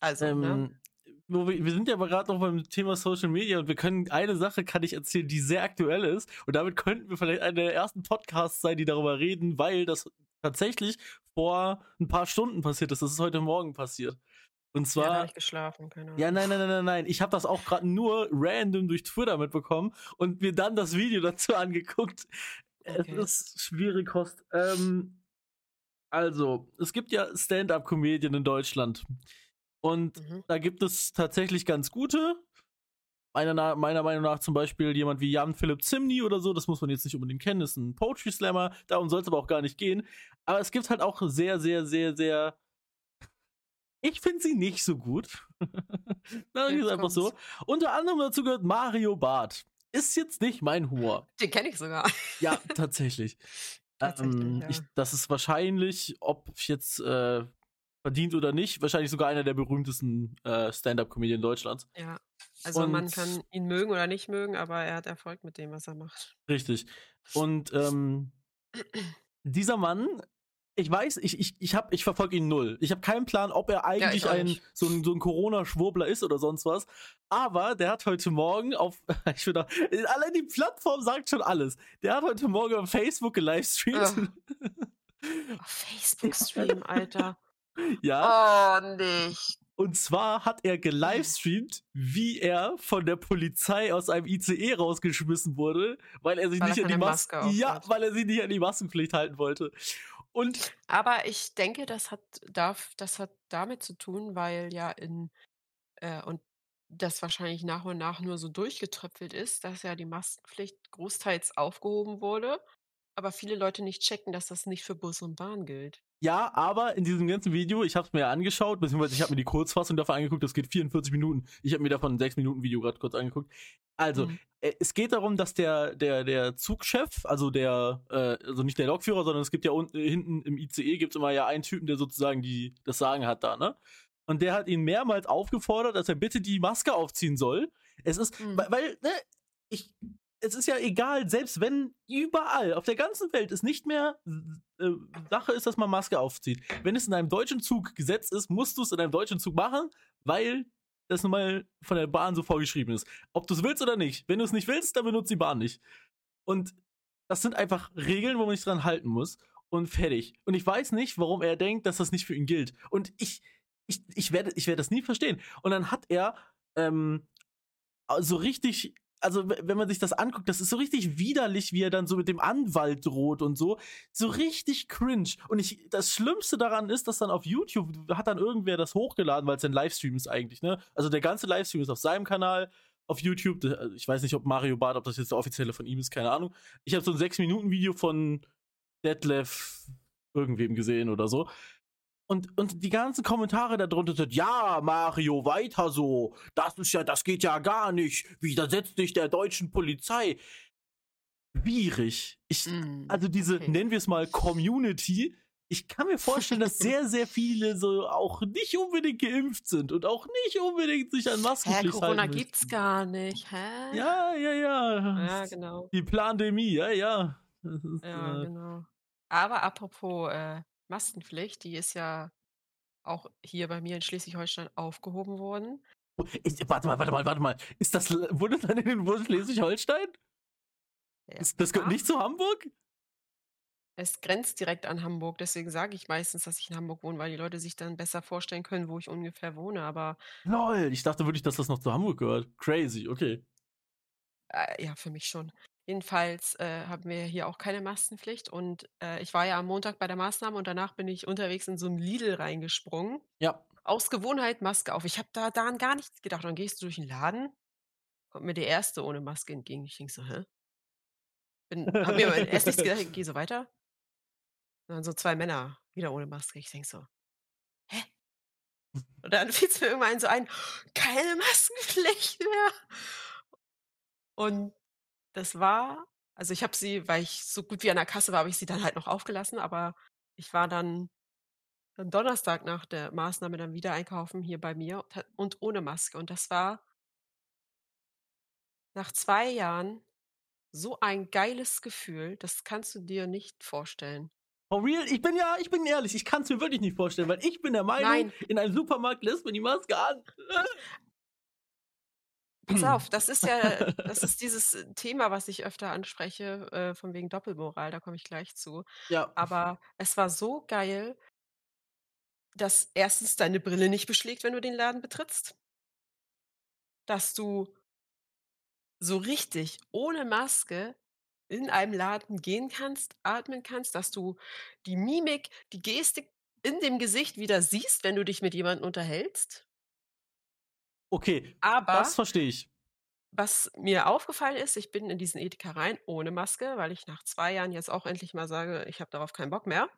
Also, ne? ähm, wo wir wir sind ja aber grad noch beim Thema Social Media und wir können eine Sache kann ich erzählen, die sehr aktuell ist und damit könnten wir vielleicht einer der ersten Podcasts sein, die darüber reden, weil das tatsächlich vor 'n paar Stunden passiert ist. Das ist heute Morgen passiert. Und Ja, zwar ich geschlafen, keine ja, Ahnung. nein, nein, nein, nein, nein. Ich habe das auch grad nur random durch Twitter mitbekommen und mir dann das Video dazu angeguckt. Es Okay. ist schwere Kost. Ähm, also, es gibt ja Stand-up-Comedien in Deutschland und Mhm. da gibt es tatsächlich ganz gute meiner, meiner Meinung nach zum Beispiel jemand wie Jan Philipp Zimny oder so, das muss man jetzt nicht unbedingt kennen, ist ein Poetry Slammer, darum soll es aber auch gar nicht gehen. Aber es gibt halt auch sehr, sehr, sehr, sehr. Ich finde sie nicht so gut. das ist einfach so. Unter anderem dazu gehört Mario Barth. Ist jetzt nicht mein Humor. Den kenne ich sogar. Ja, tatsächlich. Tatsächlich, ähm, ja. ich, das ist wahrscheinlich, ob jetzt äh, verdient oder nicht, wahrscheinlich sogar einer der berühmtesten äh, Stand-up-Comedian Deutschlands. Ja. Also man Und- kann ihn mögen oder nicht mögen, aber er hat Erfolg mit dem, was er macht. Richtig. Und ähm, dieser Mann, ich weiß, ich, ich, ich, hab- ich verfolge ihn null. Ich habe keinen Plan, ob er eigentlich ich auch ein, so ein, so ein Corona-Schwurbler ist oder sonst was. Aber der hat heute Morgen auf, ich finde, allein die Plattform sagt schon alles. Der hat heute Morgen auf Facebook gelivestreamt. Auf Facebook-Stream, Alter. ja. Oh, nicht. Und zwar hat er gelivestreamt, wie er von der Polizei aus einem ICE rausgeschmissen wurde, weil er sich Weil nicht an die keine Maske, ja, weil er sich nicht an die Maskenpflicht halten wollte. Und Aber ich denke, das hat, darf, das hat damit zu tun, weil ja in, äh, und das wahrscheinlich nach und nach nur so durchgetröpfelt ist, dass ja die Maskenpflicht großteils aufgehoben wurde, aber viele Leute nicht checken, dass das nicht für Bus und Bahn gilt. Ja, aber in diesem ganzen Video, ich habe es mir ja angeschaut, beziehungsweise ich habe mir die Kurzfassung davon angeguckt, das geht 44 Minuten. Ich habe mir davon ein 6 Minuten Video gerade kurz angeguckt. Also, Mhm. äh, es geht darum, dass der, der, der Zugchef, also der, äh, also nicht der Lokführer, sondern es gibt ja unten, äh, hinten im ICE gibt es immer ja einen Typen, der sozusagen die, das Sagen hat da, ne? Und der hat ihn mehrmals aufgefordert, dass er bitte die Maske aufziehen soll. Es ist, Mhm. weil, weil, ne, ich, es ist ja egal, selbst wenn überall auf der ganzen Welt es nicht mehr äh, Sache ist, dass man Maske aufzieht. Wenn es in einem deutschen Zug Gesetz ist, musst du es in einem deutschen Zug machen, weil das nun mal von der Bahn so vorgeschrieben ist. Ob du es willst oder nicht. Wenn du es nicht willst, dann benutzt die Bahn nicht. Und das sind einfach Regeln, wo man sich dran halten muss. Und fertig. Und ich weiß nicht, warum er denkt, dass das nicht für ihn gilt. Und ich, ich, ich werde, ich werde das nie verstehen. Und dann hat er ähm, so richtig, also wenn man sich das anguckt, das ist so richtig widerlich, wie er dann so mit dem Anwalt droht und so. So richtig cringe. Und ich, das Schlimmste daran ist, dass dann auf YouTube hat dann irgendwer das hochgeladen, weil es ein Livestream ist eigentlich, ne? Also der ganze Livestream ist auf seinem Kanal auf YouTube. Also Ich weiß nicht, ob Mario Barth, ob das jetzt der offizielle von ihm ist, keine Ahnung. Ich habe so ein 6-Minuten-Video von Detlef irgendwem gesehen oder so. Und, und die ganzen Kommentare darunter sind, ja, Mario, weiter so. Das ist ja, das geht ja gar nicht. Widersetzt dich der deutschen Polizei. Schwierig. Ich, Mhm, also diese, okay. nennen wir es mal Community. Ich kann mir vorstellen, dass sehr, sehr viele so auch nicht unbedingt geimpft sind und auch nicht unbedingt sich an Hä, Maskenpflicht Corona halten gibt's gar nicht, hä? Ja, ja, ja. Ja, genau. Die Plandemie, ja, ja. Ist, Ja, äh, genau. Aber apropos äh, Maskenpflicht, die ist ja auch hier bei mir in Schleswig-Holstein aufgehoben worden. ich, warte mal, warte mal, warte mal. Ist das Bundesland in Schleswig-Holstein? Ja, Ist- Das gehört nicht zu Hamburg? Es grenzt direkt an Hamburg, deswegen sage ich meistens, dass ich in Hamburg wohne, weil die Leute sich dann besser vorstellen können, wo ich ungefähr wohne. Aber Lol, ich dachte wirklich, dass das noch zu Hamburg gehört. Crazy, okay. äh, ja, für mich schon. Jedenfalls äh, haben wir hier auch keine Maskenpflicht und äh, ich war ja am Montag bei der Maßnahme und danach bin ich unterwegs in so ein Lidl reingesprungen. Ja. Aus Gewohnheit Maske auf. Ich habe da daran gar nichts gedacht. Dann gehst du durch den Laden, kommt mir der Erste ohne Maske entgegen. Ich denk so, hä? Bin, hab mir aber erst nichts gedacht, ich gehe so weiter. Und dann so zwei Männer, wieder ohne Maske. Ich denk so, hä? Und dann fiel es mir irgendwann so ein, keine Maskenpflicht mehr. Und das war, also ich habe sie, weil ich so gut wie an der Kasse war, habe ich sie dann halt noch aufgelassen, aber ich war dann am Donnerstag nach der Maßnahme dann wieder einkaufen hier bei mir und, ohne Maske. Und das war nach zwei Jahren so ein geiles Gefühl, das kannst du dir nicht vorstellen. For real? Ich bin ja, ich bin ehrlich, ich kann es mir wirklich nicht vorstellen, weil ich bin der Meinung, Nein. in einem Supermarkt lässt man die Maske an. Pass auf, das ist ja, das ist dieses äh, Thema, was ich öfter anspreche, äh, von wegen Doppelmoral, da komme ich gleich zu. Ja. Aber es war so geil, dass erstens deine Brille nicht beschlägt, wenn du den Laden betrittst. Dass du so richtig ohne Maske in einem Laden gehen kannst, atmen kannst, dass du die Mimik, die Gestik in dem Gesicht wieder siehst, wenn du dich mit jemandem unterhältst. Okay, Aber das verstehe ich. was mir aufgefallen ist, ich bin in diesen Edeka rein ohne Maske, weil ich nach 2 Jahren jetzt auch endlich mal sage: „Ich habe darauf keinen Bock mehr“,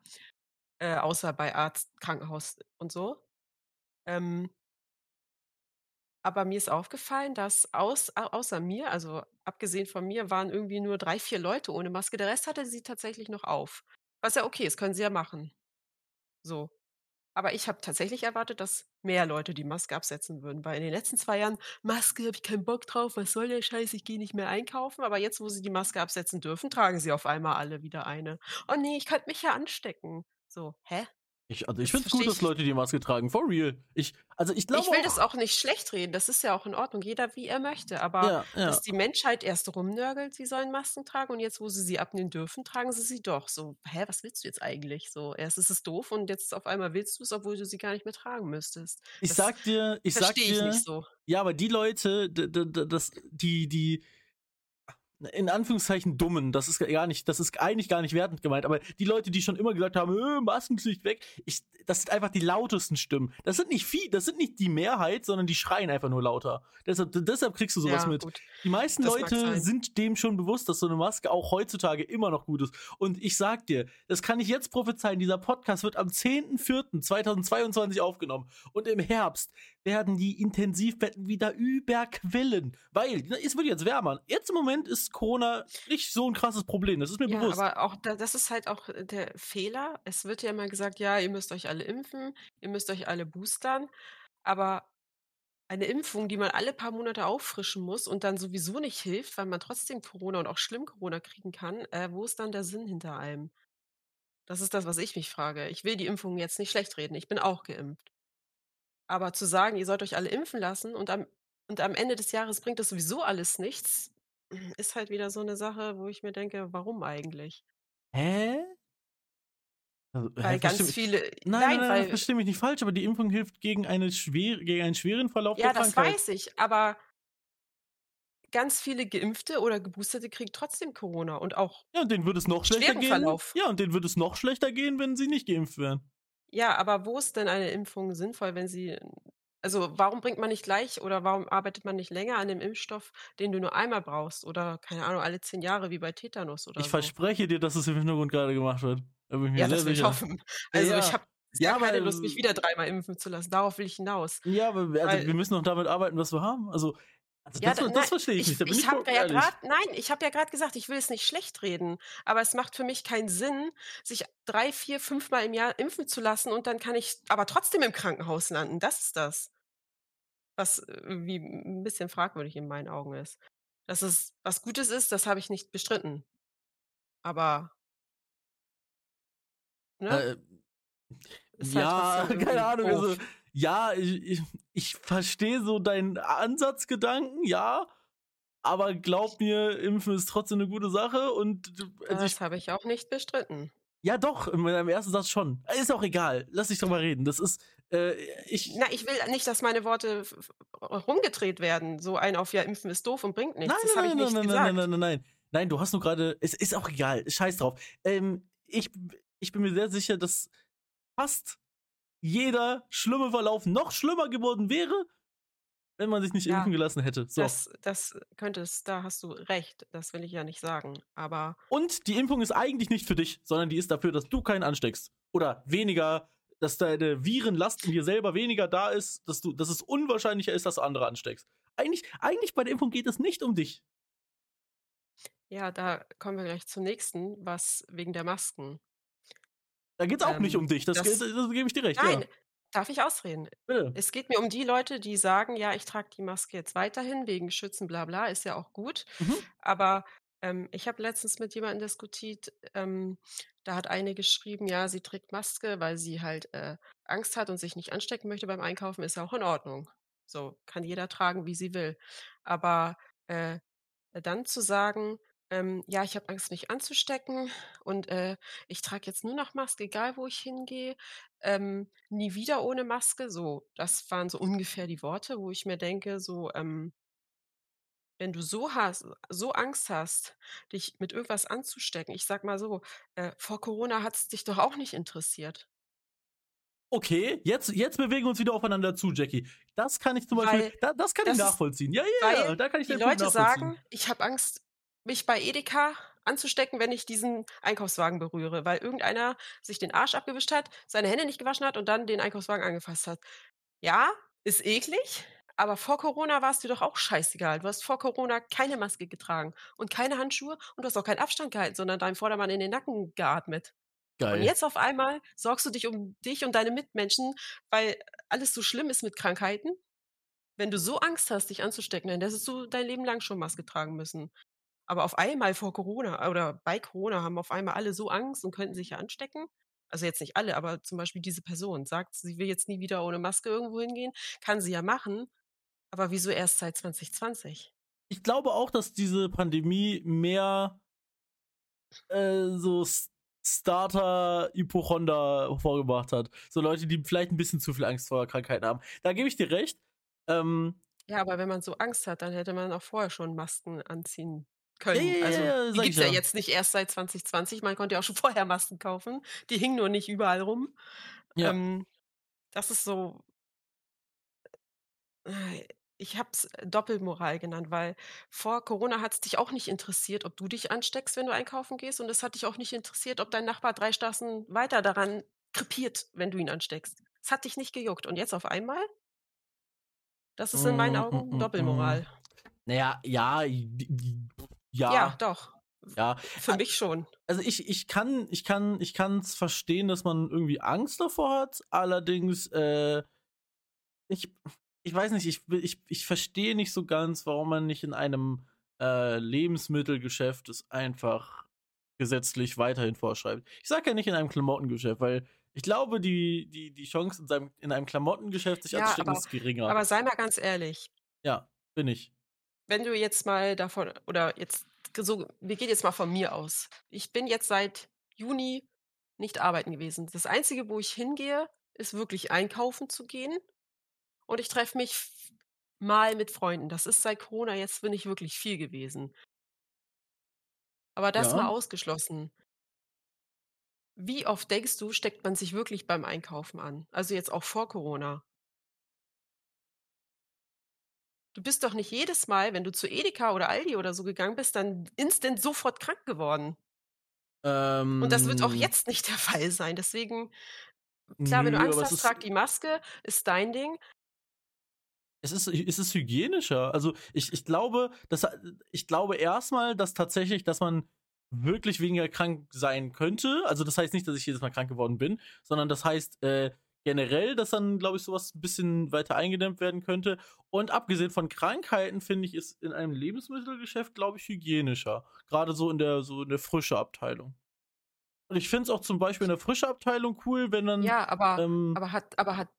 äh, außer bei Arzt, Krankenhaus und so. Ähm aber mir ist aufgefallen, dass aus au außer mir, also abgesehen von mir, waren irgendwie nur 3, 4 Leute ohne Maske. Der Rest hatte sie tatsächlich noch auf. Was ja okay ist, können sie ja machen. So. Aber ich habe tatsächlich erwartet, dass mehr Leute die Maske absetzen würden, weil in den letzten 2 Jahren: „Maske, habe ich keinen Bock drauf, was soll der Scheiß, ich gehe nicht mehr einkaufen.“ Aber jetzt, wo sie die Maske absetzen dürfen, tragen sie auf einmal alle wieder eine. „Oh ne, ich könnte mich ja anstecken.“ So, hä? Ich also, ich finde es gut, dass Leute die Maske tragen, for real. Ich also, ich glaube Ich will das auch auch nicht schlechtreden, das ist ja auch in Ordnung, jeder wie er möchte, aber Ja, dass ja. die Menschheit erst rumnörgelt, sie sollen Masken tragen und jetzt, wo sie sie abnehmen dürfen, tragen sie sie doch. So, hä, was willst du jetzt eigentlich? So, erst ist es doof und jetzt auf einmal willst du's, obwohl du sie gar nicht mehr tragen müsstest. Ich Das sage dir ich sage verstehe ich nicht dir so. ja, aber die Leute, das die die in Anführungszeichen Dummen, das ist gar nicht das ist eigentlich gar nicht wertend gemeint, aber die Leute, die schon immer gesagt haben: „Äh, Maskenpflicht weg“, ich das sind einfach die lautesten Stimmen. Das sind nicht vie das sind nicht die Mehrheit, sondern die schreien einfach nur lauter. Deshalb deshalb kriegst du so was Ja, mit. gut. Die meisten Das Leute sind dem schon bewusst, dass so 'ne Maske auch heutzutage immer noch gut ist. Und ich sage dir, das kann ich jetzt prophezeien, dieser Podcast wird am 10.04.2022 aufgenommen und im Herbst werden die Intensivbetten wieder überquellen, weil ne, es wird jetzt wärmer. Jetzt im Moment ist Corona nicht so 'n krasses Problem, das ist mir Ja, bewusst. aber auch da das ist halt auch, äh, der Fehler. Es wird ja immer gesagt: „Ja, ihr müsst euch alle impfen, ihr müsst euch alle boostern.“ Aber eine Impfung, die man alle paar Monate auffrischen muss und dann sowieso nicht hilft, weil man trotzdem Corona und auch schlimm Corona kriegen kann, äh, wo ist dann der Sinn hinter allem? Das ist das, was ich mich frage. Ich will die Impfung jetzt nicht schlechtreden, ich bin auch geimpft. Aber zu sagen, ihr sollt euch alle impfen lassen und am und am Ende des Jahres bringt das sowieso alles nichts, hm, ist halt wieder so 'ne Sache, wo ich mir denke: „Warum eigentlich?“ Hä? Also, Weil ganz viele nein, nein, nein, nein, weil versteh mich nicht falsch, aber die Impfung hilft gegen eine schwer gegen einen schweren Verlauf Ja, der das Krankheit. weiß ich, aber ganz viele Geimpfte oder Geboosterte kriegen trotzdem Corona und auch Ja, und denen würde es noch schlechter gehen Verlauf. ja, und denen würde es noch schlechter gehen, wenn sie nicht geimpft wären. Ja, aber wo ist denn eine Impfung sinnvoll, wenn sie also, warum bringt man nicht gleich oder warum arbeitet man nicht länger an dem Impfstoff, den du nur einmal brauchst oder, keine Ahnung, alle 10 Jahre wie bei Tetanus oder Ich so? verspreche dir, dass es im Hintergrund grade gemacht wird. Da bin ich mir Ja, das will ich hoffen. Also, ich Ja, habe ja, keine aber Lust, mich wieder dreimal impfen zu lassen. Darauf will ich hinaus. Ja, aber wir also, Weil wir müssen doch damit arbeiten, was wir haben. Also also, Ja, das nein, das verstehe ich ich nicht, ich ich habe ja grad nein, ich habe ja grad gesagt, ich will es nicht schlechtreden, aber es macht für mich keinen Sinn, sich 3, 4, 5 Mal im Jahr impfen zu lassen und dann kann ich aber trotzdem im Krankenhaus landen. Das ist das. Was irgendwie 'n bisschen fragwürdig in meinen Augen ist. Dass es was Gutes ist, das habe ich nicht bestritten. Aber ne? Äh, halt ja, irgendwie keine Ahnung, also. Ja, ich ich ich verstehe so deinen Ansatzgedanken, ja, aber glaube mir, Impfen ist trotzdem 'ne gute Sache und d also, ich Das habe ich auch nicht bestritten. Ja doch, in meinem ersten Satz schon. Ist auch egal, lass nicht drüber reden. Das ist, äh, ich Na, ich will nicht, dass meine Worte rumgedreht werden, so ein auf: „Ja, Impfen ist doof und bringt Nein, nichts.“ Das habe ich nein, nein, nein, nein, nein, gesagt. nein, nein, nein. Nein, du hast nur grade es ist auch egal, scheiß drauf. Ähm, ich ich bin mir sehr sicher, dass fast jeder schlimme Verlauf noch schlimmer geworden wäre, wenn man sich nicht Ja, impfen gelassen hätte. So. das das könnte es da hast du recht, das will ich ja nicht sagen, aber Und die Impfung ist eigentlich nicht für dich, sondern die ist dafür, dass du keinen ansteckst oder weniger dass deine Virenlast in dir selber weniger da ist, dass du dass es unwahrscheinlicher ist, dass du andere ansteckst. Eigentlich eigentlich bei der Impfung geht es nicht um dich. Ja, da kommen wir gleich zum Nächsten, was wegen der Masken. Da geht's auch nicht Ähm, um dich, das das ge da gebe ich dir recht, ja. nein, darf ich ausreden? Bitte. Es geht mir um die Leute, die sagen: „Ja, ich trage die Maske jetzt weiterhin wegen Schützen, bla bla“, ist ja auch gut. Mhm. Aber, ähm, ich habe letztens mit jemandem diskutiert, ähm, da hat eine geschrieben, ja, sie trägt Maske, weil sie halt, äh, Angst hat und sich nicht anstecken möchte beim Einkaufen, ist ja auch in Ordnung. So, kann jeder tragen, wie sie will. Aber, äh, dann zu sagen, ähm: „Ja, ich habe Angst, mich anzustecken und, äh, ich trage jetzt nur noch Maske, egal wo ich hingehe, ähm, nie wieder ohne Maske“, so, das waren so ungefähr die Worte, wo ich mir denke, so, ähm wenn du so has so Angst hast, dich mit irgendwas anzustecken ich sage mal so, äh, vor Corona hat's dich doch auch nicht interessiert. Okay, jetzt, jetzt bewegen wir uns wieder aufeinander zu, Jackie. Das kann ich zum Beispiel, Weil da, das kann ich nachvollziehen. Ja, ja, ja, da kann ich die Leute sagen, ich habe Angst, mich bei Edeka anzustecken, wenn ich diesen Einkaufswagen berühre, weil irgendeiner sich den Arsch abgewischt hat, seine Hände nicht gewaschen hat und dann den Einkaufswagen angefasst hat. Ja, ist eklig, aber vor Corona war es dir doch auch scheißegal. Du hast vor Corona keine Maske getragen und keine Handschuhe und du hast auch keinen Abstand gehalten, sondern deinem Vordermann in den Nacken geatmet. Geil. Und jetzt auf einmal sorgst du dich um dich und deine Mitmenschen, weil alles so schlimm ist mit Krankheiten. Wenn du so Angst hast, dich anzustecken, dann hättest du dein Leben lang schon Maske tragen müssen. Aber auf einmal vor Corona oder bei Corona haben auf einmal alle so Angst und könnten sich ja anstecken. Also jetzt nicht alle, aber zum Beispiel diese Person sagt, sie will jetzt nie wieder ohne Maske irgendwo hingehen. Kann sie ja machen. Aber wieso erst seit 2020? ich glaube auch, dass diese Pandemie mehr äh, so Starter-Hypochonder hervorgebracht hat. So Leute, die vielleicht ein bisschen zu viel Angst vor Krankheiten haben. Da gebe ich dir recht. Ähm, Ja, aber wenn man so Angst hat, dann hätte man auch vorher schon Masken anziehen können. ja, also ja, die gibt es ja ja. jetzt nicht erst seit 2020. Man konnte ja auch schon vorher Masken kaufen. Die hingen nur nicht überall rum. Ja. Ähm, das ist so. äh, Ich habe es Doppelmoral genannt, weil vor Corona hat es dich auch nicht interessiert, ob du dich ansteckst, wenn du einkaufen gehst. Und es hat dich auch nicht interessiert, ob dein Nachbar drei Straßen weiter daran krepiert, wenn du ihn ansteckst. Es hat dich nicht gejuckt. Und jetzt auf einmal? Das ist in meinen Mm, Augen mm, mm, Doppelmoral. naja, ja, ja, Ja, doch. ja. Für mich schon. Also ich, ich kann, ich kann, ich kann es verstehen, dass man irgendwie Angst davor hat. Allerdings, äh, ich, ich weiß nicht, ich, ich, ich verstehe nicht so ganz, warum man nicht in einem äh, Lebensmittelgeschäft es einfach gesetzlich weiterhin vorschreibt. Ich sage ja nicht in einem Klamottengeschäft, weil ich glaube, die, die, die Chance in, seinem, in einem Klamottengeschäft sich Ja, anzustecken aber- ist geringer. Aber sei mal ganz ehrlich, ja, bin ich. Wenn du jetzt mal davon, oder jetzt so, wir gehen jetzt mal von mir aus. Ich bin jetzt seit Juni nicht arbeiten gewesen. Das Einzige, wo ich hingehe, ist wirklich einkaufen zu gehen. Und ich treffe mich mal mit Freunden. Das ist seit Corona jetzt, bin ich wirklich viel gewesen. Aber das Ja. mal ausgeschlossen. Wie oft denkst du, steckt man sich wirklich beim Einkaufen an? Also jetzt auch vor Corona. Du bist doch nicht jedes Mal, wenn du zu Edeka oder Aldi oder so gegangen bist, dann instant sofort krank geworden. Ähm, Und das wird auch jetzt nicht der Fall sein. Deswegen, klar, wenn du nö, Angst hast, trag die Maske, ist dein Ding. Es ist, es ist hygienischer. Also ich, ich glaube, dass, ich glaube erstmal, dass tatsächlich, dass man wirklich weniger krank sein könnte. Also das heißt nicht, dass ich jedes Mal krank geworden bin, sondern das heißt äh, generell, dass dann, glaube ich, sowas ein bisschen weiter eingedämmt werden könnte. Und abgesehen von Krankheiten, finde ich, ist in einem Lebensmittelgeschäft, glaube ich, hygienischer. Gerade so in der, so in der frische Abteilung. Und ich finde es auch zum Beispiel in der frische Abteilung cool, wenn dann. Ja, aber, ähm, aber hat, aber hat,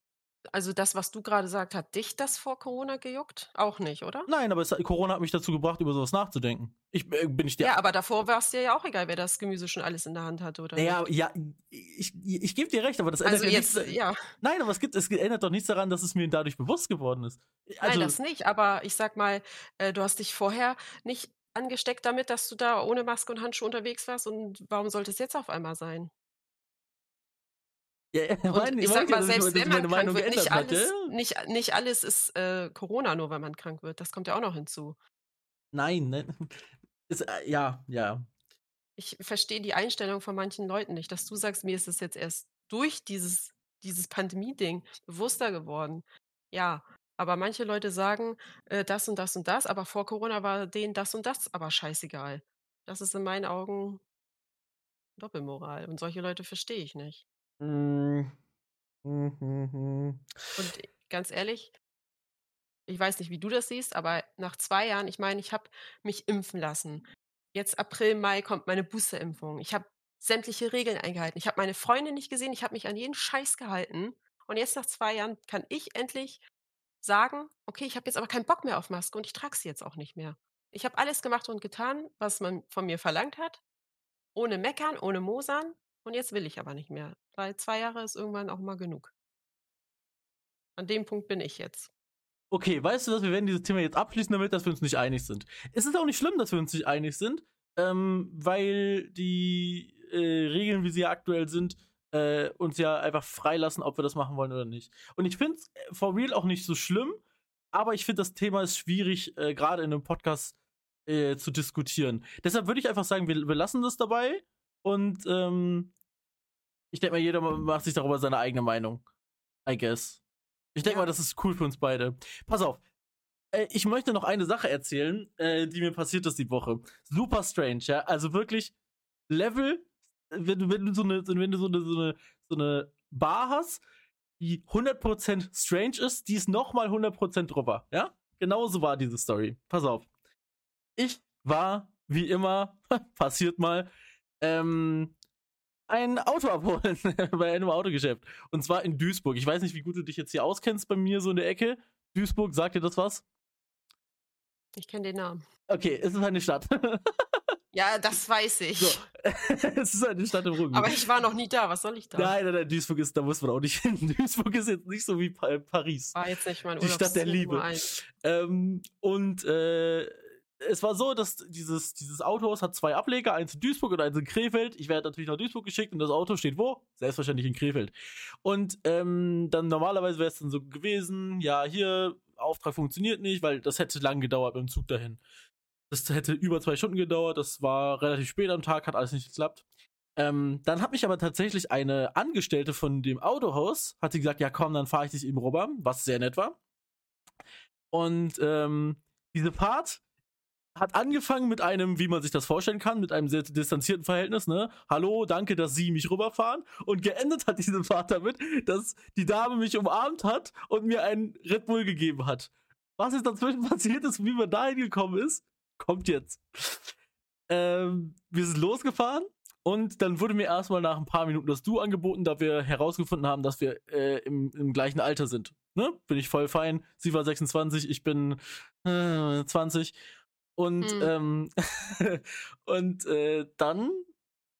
also das, was du gerade sagst, hat dich das vor Corona gejuckt? Auch nicht, oder? Nein, aber es, Corona hat mich dazu gebracht, über sowas nachzudenken. Ich, äh, bin ich der Ja, aber davor war es dir ja auch egal, wer das Gemüse schon alles in der Hand hatte, oder? Naja, ja, ich, ich gebe dir recht, aber das ändert Also ja jetzt, nichts. ja, Nein, aber es, gibt, es ändert doch nichts daran, dass es mir dadurch bewusst geworden ist. Also, nein, das nicht. Aber ich sag mal, äh, du hast dich vorher nicht angesteckt damit, dass du da ohne Maske und Handschuhe unterwegs warst. Und warum sollte es jetzt auf einmal sein? Ja, ja, Und mein- ich sag mal, selbst wenn man meine krank wird, nicht alles, nicht, nicht alles ist äh, Corona, nur wenn man krank wird. Das kommt ja auch noch hinzu. Nein, ne? Ist, äh, ja, ja. Ich verstehe die Einstellung von manchen Leuten nicht, dass du sagst, mir ist es jetzt erst durch dieses, dieses Pandemie-Ding bewusster geworden. Ja, aber manche Leute sagen, äh, das und das und das, aber vor Corona war denen das und das aber scheißegal. Das ist in meinen Augen Doppelmoral. Und solche Leute verstehe ich nicht. Mm, mm, mm. Und ganz ehrlich, ich weiß nicht, wie du das siehst, aber nach zwei Jahren, ich meine, ich habe mich impfen lassen. Jetzt April, Mai kommt meine Boosterimpfung. Ich habe sämtliche Regeln eingehalten. Ich habe meine Freunde nicht gesehen. Ich habe mich an jeden Scheiß gehalten. Und jetzt nach zwei Jahren kann ich endlich sagen, okay, ich habe jetzt aber keinen Bock mehr auf Maske und ich trage sie jetzt auch nicht mehr. Ich habe alles gemacht und getan, was man von mir verlangt hat. Ohne Meckern, ohne Mosern. Und jetzt will ich aber nicht mehr. Weil zwei Jahre ist irgendwann auch mal genug. An dem Punkt bin ich jetzt. Okay, weißt du was, wir werden dieses Thema jetzt abschließen damit, dass wir uns nicht einig sind. Es ist auch nicht schlimm, dass wir uns nicht einig sind, ähm, weil die äh, Regeln, wie sie aktuell sind, äh, uns ja einfach freilassen, ob wir das machen wollen oder nicht. Und ich finde es äh, for real auch nicht so schlimm, aber ich finde das Thema ist schwierig, äh, gerade in einem Podcast äh, zu diskutieren. Deshalb würde ich einfach sagen, wir, wir lassen das dabei und ähm, ich denke mal, jeder macht sich darüber seine eigene Meinung. I guess. Ich denke Ja. mal, das ist cool für uns beide. Pass auf. Äh, ich möchte noch eine Sache erzählen, äh, die mir passiert ist die Woche. Super strange, ja. Also wirklich Level, wenn du, wenn du so eine, wenn du so eine, so eine, so eine Bar hast, die 100% strange ist, die ist nochmal 100% drüber, ja? Genauso war diese Story. Pass auf. Ich war, wie immer, passiert mal, ähm, ein Auto abholen bei einem Autogeschäft. Und zwar in Duisburg. Ich weiß nicht, wie gut du dich jetzt hier auskennst bei mir so in der Ecke. Duisburg, sagt dir das was? Ich kenne den Namen. Okay, es ist eine Stadt. Ja, das weiß ich. so. es ist eine Stadt im Ruhrgebiet. Aber ich war noch nie da. Was soll ich da? Nein, nein, nein, Duisburg ist, da muss man auch nicht hin. Duisburg ist jetzt nicht so wie Pa- Paris. War jetzt nicht mein Die Stadt der Liebe. Ähm, und äh, es war so, dass dieses, dieses Autohaus hat zwei Ableger, eins in Duisburg und eins in Krefeld. Ich werde natürlich nach Duisburg geschickt und das Auto steht wo? Selbstverständlich in Krefeld. Und ähm, dann normalerweise wäre es dann so gewesen, ja, hier, Auftrag funktioniert nicht, weil das hätte lang gedauert beim Zug dahin. Das hätte über zwei Stunden gedauert, das war relativ spät am Tag, hat alles nicht geklappt. Ähm, dann hat mich aber tatsächlich eine Angestellte von dem Autohaus, hat sie gesagt, ja komm, dann fahre ich dich eben rüber, was sehr nett war. Und ähm, diese Fahrt hat angefangen mit einem, wie man sich das vorstellen kann, mit einem sehr distanzierten Verhältnis, ne? Hallo, danke, dass Sie mich rüberfahren. Und geendet hat diese Fahrt damit, dass die Dame mich umarmt hat und mir einen Red Bull gegeben hat. Was jetzt dazwischen passiert ist, wie man dahin gekommen ist, kommt jetzt. Ähm, wir sind losgefahren und dann wurde mir erstmal nach ein paar Minuten das Du angeboten, da wir herausgefunden haben, dass wir äh, im, im gleichen Alter sind. Ne? Bin ich voll fein. Sie war 26, ich bin äh, 20. Und, Hm. ähm, und äh, dann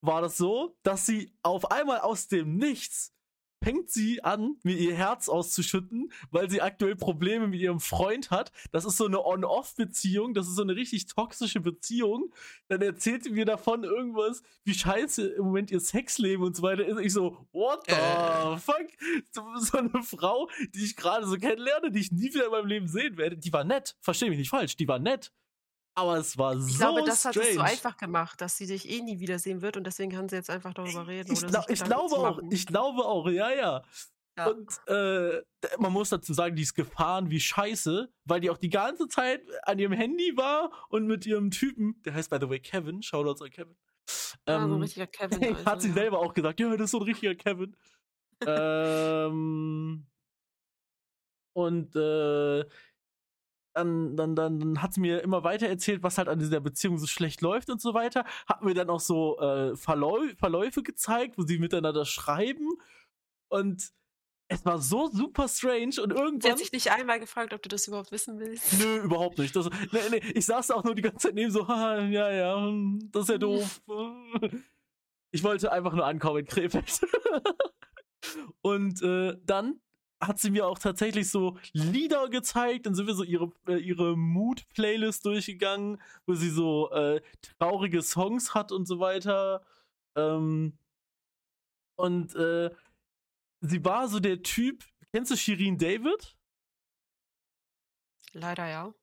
war das so, dass sie auf einmal aus dem Nichts fängt sie an, mir ihr Herz auszuschütten, weil sie aktuell Probleme mit ihrem Freund hat. Das ist so eine On-Off-Beziehung, das ist so eine richtig toxische Beziehung. Dann erzählt sie mir davon irgendwas, wie scheiße im Moment ihr Sexleben und so weiter ist. Ich so, what the Äh. fuck? So, so eine Frau, die ich gerade so kennenlerne, die ich nie wieder in meinem Leben sehen werde, die war nett. Versteh mich nicht falsch, die war nett. Aber es war so Ich glaube, das hat strange. es so einfach gemacht, dass sie dich eh nie wiedersehen wird und deswegen kann sie jetzt einfach darüber reden. Ich, glaub, sich ich glaube auch, ich glaube auch, ja, ja. Ja. Und äh, man muss dazu sagen, die ist gefahren wie scheiße, weil die auch die ganze Zeit an ihrem Handy war und mit ihrem Typen, der heißt by the way Kevin, Shoutouts an Kevin. Ah, so ein ähm, richtiger Kevin. hat sie also, ja. selber auch gesagt, ja, das ist so ein richtiger Kevin. ähm, und äh, dann, dann, dann, hat sie mir immer weiter erzählt, was halt an dieser Beziehung so schlecht läuft und so weiter. Hat mir dann auch so äh, Verläu Verläufe gezeigt, wo sie miteinander schreiben. Und es war so super strange und Sie irgendwann. hat sich nicht einmal gefragt, ob du das überhaupt wissen willst. Nö, überhaupt nicht. Das, nee, nee, ich saß da auch nur die ganze Zeit neben so, "Haha, ja, ja, das ist ja doof. Ich wollte einfach nur ankommen in Krefeld. Und äh, dann hat sie mir auch tatsächlich so Lieder gezeigt. Dann sind wir so ihre, äh, ihre Mood-Playlist durchgegangen, wo sie so äh, traurige Songs hat und so weiter. Ähm, und äh, sie war so der Typ, kennst du Shirin David? Leider ja.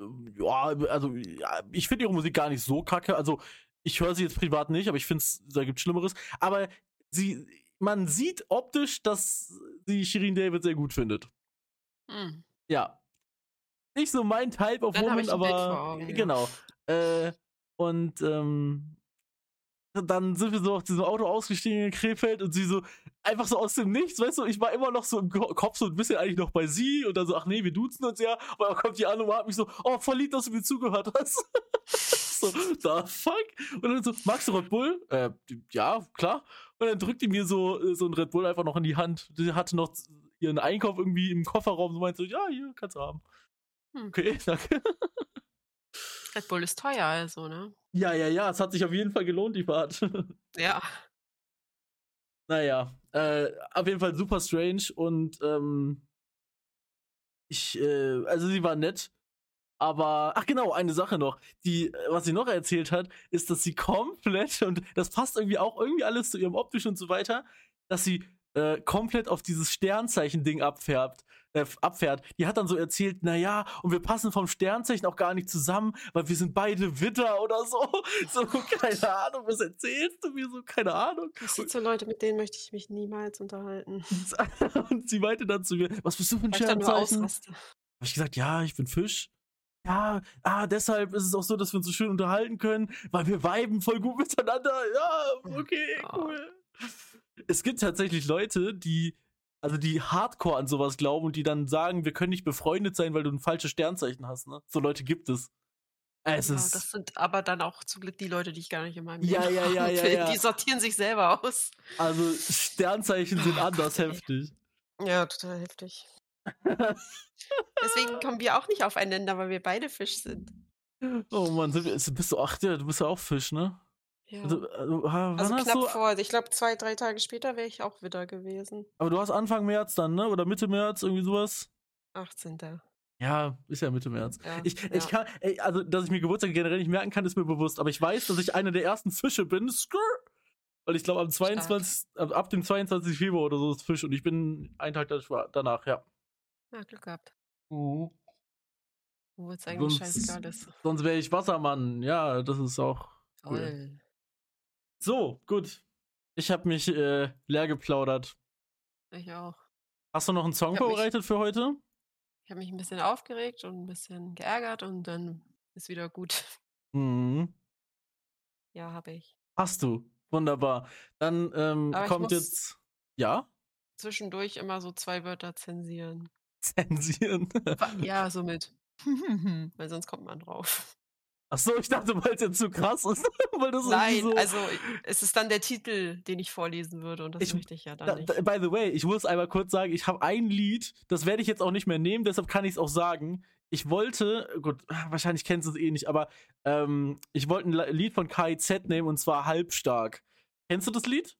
Ähm, Ja, also ja, ich finde ihre Musik gar nicht so kacke. Also ich höre sie jetzt privat nicht, aber ich finde es, da gibt Schlimmeres. Aber sie, man sieht optisch, dass sie Shirin David sehr gut findet. Hm. Ja. Nicht so mein Type of Woman, aber Augen, ja. genau. Äh, und ähm, dann sind wir so aus diesem Auto ausgestiegen in Krefeld und sie so einfach so aus dem Nichts, weißt du, ich war immer noch so im Ko- Kopf so ein bisschen eigentlich noch bei sie und dann so, ach nee, wir duzen uns ja, aber dann kommt die an und hat mich so, oh, voll lieb, dass du mir zugehört hast. so, the fuck? Und dann so, magst du Red Bull? Äh, ja, klar. Und dann drückt die mir so, äh, so ein Red Bull einfach noch in die Hand. Die hatte noch ihren Einkauf irgendwie im Kofferraum und meinte so, ja, hier, kannst du haben. Hm. Okay, danke. Red Bull ist teuer, also, ne? Ja, ja, ja, es hat sich auf jeden Fall gelohnt, die Fahrt. Ja. naja, äh, auf jeden Fall super strange und ähm, ich, äh, also sie war nett, aber, ach genau, eine Sache noch, die, äh, was sie noch erzählt hat, ist, dass sie komplett, und das passt irgendwie auch irgendwie alles zu ihrem optischen und so weiter, dass sie äh, komplett auf dieses Sternzeichen-Ding abfärbt, äh, abfährt. Die hat dann so erzählt, naja, und wir passen vom Sternzeichen auch gar nicht zusammen, weil wir sind beide Witter oder so. So, keine Ahnung, was erzählst du mir so? Keine Ahnung. Das sind so Leute, mit denen möchte ich mich niemals unterhalten. Und sie meinte dann zu mir, was bist du für ein Sternzeichen? Habe ich gesagt, ja, ich bin Fisch. Ja, ah, deshalb ist es auch so, dass wir uns so schön unterhalten können, weil wir viben voll gut miteinander. Ja, okay, cool. Es gibt tatsächlich Leute, die, also die hardcore an sowas glauben und die dann sagen, wir können nicht befreundet sein, weil du ein falsches Sternzeichen hast, ne? So Leute gibt es. Es Ja, ist. das sind aber dann auch zum Glück die Leute, die ich gar nicht in meinem Ja, Leben ja, ja, ja, will. ja. Die sortieren sich selber aus. Also Sternzeichen sind anders heftig. Ja, total heftig. Deswegen kommen wir auch nicht aufeinander, weil wir beide Fisch sind. Oh Mann, ist- bist du, ach ja, du bist ja auch Fisch, ne? Ja. Also, also, wann Also hast knapp du, vor, ich glaube zwei, drei Tage später wäre ich auch wieder gewesen. aber du hast Anfang März dann, ne? Oder Mitte März, irgendwie sowas? 18. Ja, ist ja Mitte März. Ja, Ich, ja. ich kann, ey, also, dass ich mir Geburtstag generell nicht merken kann, ist mir bewusst. Aber ich weiß, dass ich einer der ersten Fische bin. Skrr. Weil ich glaube, am 22., ab, ab dem 22. Februar oder so ist Fisch und ich bin einen Tag da- danach, ja. Ja, Glück gehabt. Mhm. Wo es eigentlich scheißegal ist. sonst wäre ich Wassermann. Ja, das ist auch cool. Toll. So, gut. Ich habe mich äh, leer geplaudert. Ich auch. Hast du noch einen Song hab mich- vorbereitet für heute? Ich habe mich ein bisschen aufgeregt und ein bisschen geärgert und dann ist wieder gut. Mhm. Ja, habe ich. Hast du. Wunderbar. Dann ähm, kommt jetzt. Ja? Zwischendurch immer so zwei Wörter zensieren. Zensieren. Ja, so mit. Weil sonst kommt man drauf. Ach so, ich dachte, weil es jetzt zu krass ist. weil das Nein, so, also es ist dann der Titel, den ich vorlesen würde und das Ich- möchte ich ja dann Da, nicht. by the way, ich muss einmal kurz sagen, ich habe ein Lied, das werde ich jetzt auch nicht mehr nehmen, deshalb kann ich es auch sagen. Ich wollte, gut, wahrscheinlich kennst du es eh nicht, aber ähm, ich wollte ein Lied von KIZ nehmen und zwar Halbstark. Kennst du das Lied?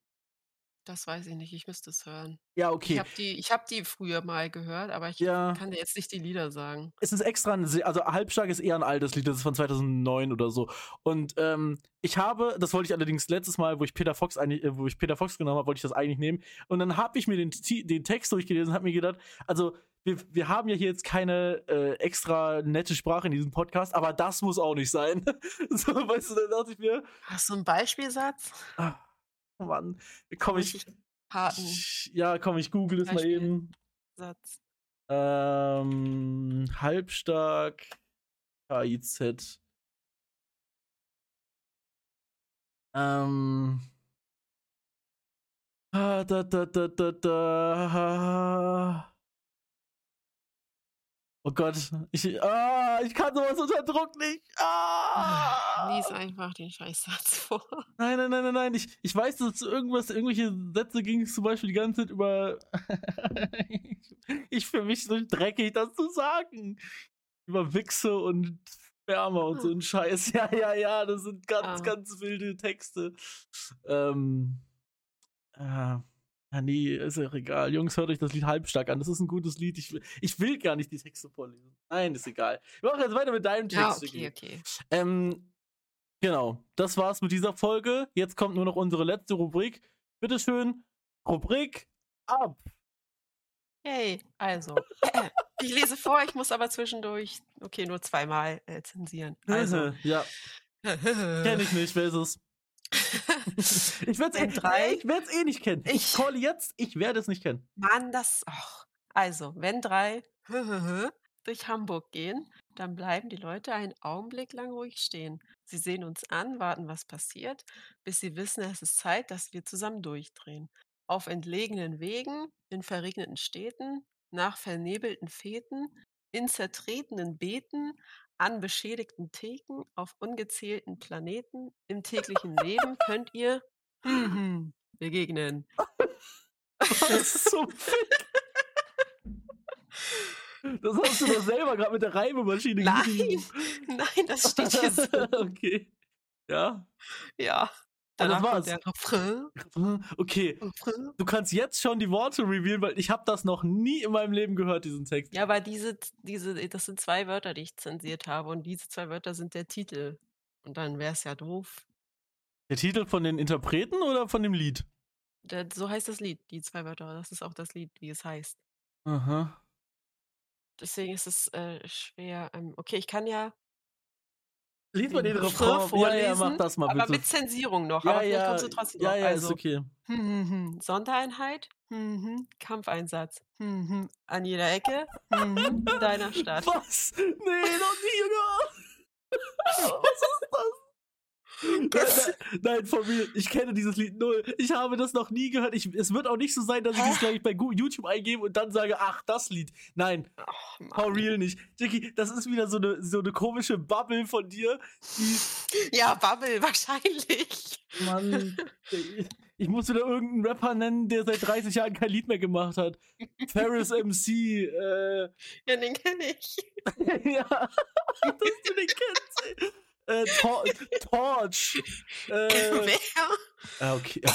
Das weiß ich nicht, ich müsste es hören. Ja, Ich okay. habe die, ich hab die früher mal gehört, aber ich Ja. kann dir jetzt nicht die Lieder sagen. Es ist extra, ein, also Halbstark ist eher ein altes Lied, das ist von 2009 oder so. Und ähm, ich habe, das wollte ich allerdings letztes Mal, wo ich Peter Fox eigentlich, äh, wo ich Peter Fox genommen habe, wollte ich das eigentlich nehmen. Und dann habe ich mir den, den Text durchgelesen und habe mir gedacht, also wir, wir haben ja hier jetzt keine äh, extra nette Sprache in diesem Podcast, aber das muss auch nicht sein. so, weißt du, dann dachte ich mir, Hast du einen Beispielsatz? ah, Mann, komm ich, ich, ja, komm, ich google es mal eben. Satz. Ähm, halbstark KIZ. Ähm. Ah, da, da, da, da, da. Oh Gott, ich, ah, ich kann sowas unter Druck nicht. Ah. Lies einfach den Scheißsatz vor. Nein, nein, nein, nein, nein. Ich, ich weiß, dass es irgendwas, irgendwelche Sätze ging zum Beispiel die ganze Zeit über. ich, ich fühle mich so dreckig, das zu sagen. Über Wichse und Sperma und so ein Scheiß. Ja, ja, ja, das sind ganz, Ah. ganz wilde Texte. Ähm. Äh, ja, nee, ist ja egal. Jungs, hört euch das Lied halbstark an. Das ist ein gutes Lied. Ich, will- ich will gar nicht die Texte vorlesen. Nein, ist egal. Wir machen jetzt weiter mit deinem Text. Ja, okay, okay. Ähm, genau, das war's mit dieser Folge. Jetzt kommt nur noch unsere letzte Rubrik. Bitteschön, Rubrik ab. Hey, also. ich lese vor, ich muss aber zwischendurch, okay, nur zweimal äh, zensieren. Also. ja, kenne ich nicht. Wer ist es? Ich werde es drei. eh, werd's eh nicht kennen. Ich Ich- call jetzt, ich werde es nicht kennen. Mann, das. Och. Also, wenn drei durch Hamburg gehen, dann bleiben die Leute einen Augenblick lang ruhig stehen. Sie sehen uns an, warten, was passiert, bis sie wissen, es ist Zeit, dass wir zusammen durchdrehen. Auf entlegenen Wegen, in verregneten Städten, nach vernebelten Feten, in zertretenen Beeten, an beschädigten Theken, auf ungezählten Planeten, im täglichen Leben könnt ihr mhm, begegnen. Das ist so fick. Das hast du doch selber gerade mit der Reibemaschine Nein, geschrieben. nein, das steht hier so. okay. Ja. Ja. Ah, das Danach war's. der Refrain. Okay. Refrain. Du kannst jetzt schon die Worte revealen, weil ich habe das noch nie in meinem Leben gehört, diesen Text. Ja, aber diese, diese, das sind zwei Wörter, die ich zensiert habe und diese zwei Wörter sind der Titel. Und dann wäre es ja doof. Der Titel von den Interpreten oder von dem Lied? Da so heißt das Lied, die 2 Wörter. Das ist auch das Lied, wie es heißt. Aha. Deswegen ist es, äh, schwer, ähm okay, ich kann ja Lies mal den Refrain Refrain. Ja, ja, mach vorlesen, das mal aber bitte. mit Zensierung noch, Ja, aber vielleicht ja, kommst du trotzdem ja, drauf. ja, ist Also okay. hm, hm, hm, Sondereinheit, Kampfeinsatz, an jeder Ecke, in deiner Stadt. Was? Nee, noch nie gehört. Was ist das? Nein, von mir, ich kenne dieses Lied null. Ich habe das noch nie gehört. Ich, es wird auch nicht so sein, dass ich Hä? das gleich bei YouTube eingebe und dann sage, ach, das Lied. Nein, ach for real nicht. Jackie, das ist wieder so eine, so eine komische Bubble von dir, Ja, Bubble, wahrscheinlich. Mann, ich, ich muss wieder irgendeinen Rapper nennen, der seit 30 Jahren kein Lied mehr gemacht hat. Ferris MC, äh, Ja, den kenne ich. ja, dass du den kennst. Äh, Tor Torch. Äh, Wer? ah, okay. Ja.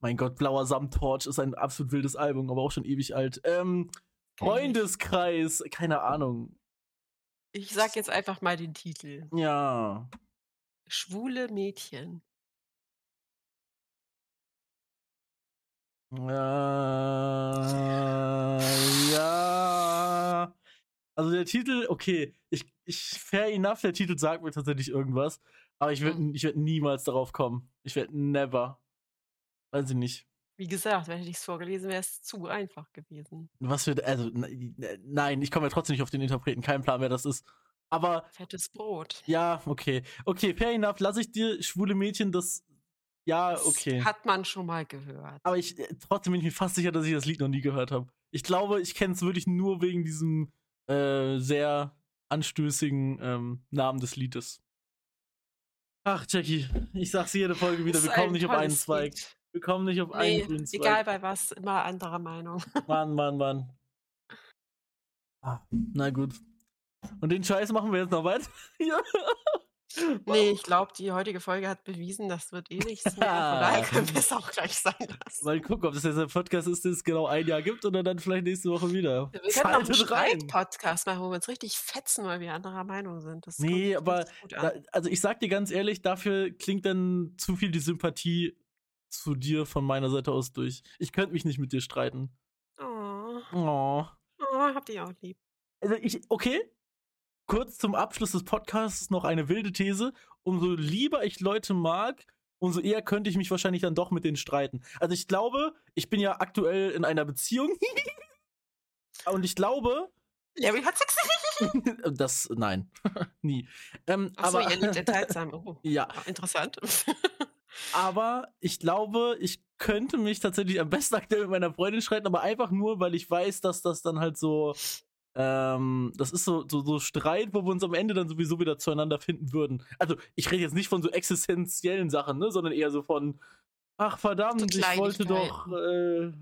Mein Gott, Blauer Samt Torch ist ein absolut wildes Album, aber auch schon ewig alt. Ähm, Freundeskreis, keine Ahnung. Ich sag jetzt einfach mal den Titel. Ja. Schwule Mädchen. Äh, ja. Also der Titel, okay, ich, ich fair enough, der Titel sagt mir tatsächlich irgendwas, aber ich würde Hm. ich werd niemals darauf kommen. Ich werde never. Weiß ich nicht. Wie gesagt, wenn ich es vorgelesen wäre, es zu einfach gewesen. Was für, also, ne- ne- nein, ich komme ja trotzdem nicht auf den Interpreten, kein Plan, wer das ist. Aber, Fettes Brot. ja, okay. Okay, fair enough, lass ich dir, schwule Mädchen, das, ja, Das okay. Hat man schon mal gehört. Aber ich, äh, trotzdem bin ich mir fast sicher, dass ich das Lied noch nie gehört habe. Ich glaube, ich kenne es wirklich nur wegen diesem äh, sehr anstößigen ähm, Namen des Liedes. Ach, Jackie, ich sag's jede Folge wieder, wir kommen nicht auf einen tolles Zweig. Lied. Wir kommen nicht auf einen Nee, grünen Zweig. egal bei was, immer anderer Meinung. Mann, Mann, Mann. Ah, na gut. Und den Scheiß machen wir jetzt noch weiter. ja. Nee, ich glaube, die heutige Folge hat bewiesen, das wird eh nichts mehr. Von daher können wir es auch gleich sein lassen. Mal gucken, ob das jetzt ein Podcast ist, den es genau ein Jahr gibt oder dann vielleicht nächste Woche wieder. Wir können auch einen. Streit-Podcast machen, wo wir uns richtig fetzen, weil wir anderer Meinung sind. Das Nee, aber Da, also ich sag dir ganz ehrlich, dafür klingt dann zu viel die Sympathie zu dir von meiner Seite aus durch. Ich könnte mich nicht mit dir streiten. Oh, Oh. oh, habt ihr auch lieb. Also ich, okay. Kurz zum Abschluss des Podcasts noch eine wilde These. Umso lieber ich Leute mag, umso eher könnte ich mich wahrscheinlich dann doch mit denen streiten. Also ich glaube, ich bin ja aktuell in einer Beziehung. Und ich glaube, Larry hat Sex. das, nein, nie. Ähm, Achso, aber, ihr liebt enthaltsam. Oh, ja, interessant. aber ich glaube, ich könnte mich tatsächlich am besten aktuell mit meiner Freundin streiten, aber einfach nur, weil ich weiß, dass das dann halt so, ähm, das ist so, so, so Streit, wo wir uns am Ende dann sowieso wieder zueinander finden würden. Also, ich rede jetzt nicht von so existenziellen Sachen, ne, sondern eher so von, ach verdammt, So ich wollte doch äh,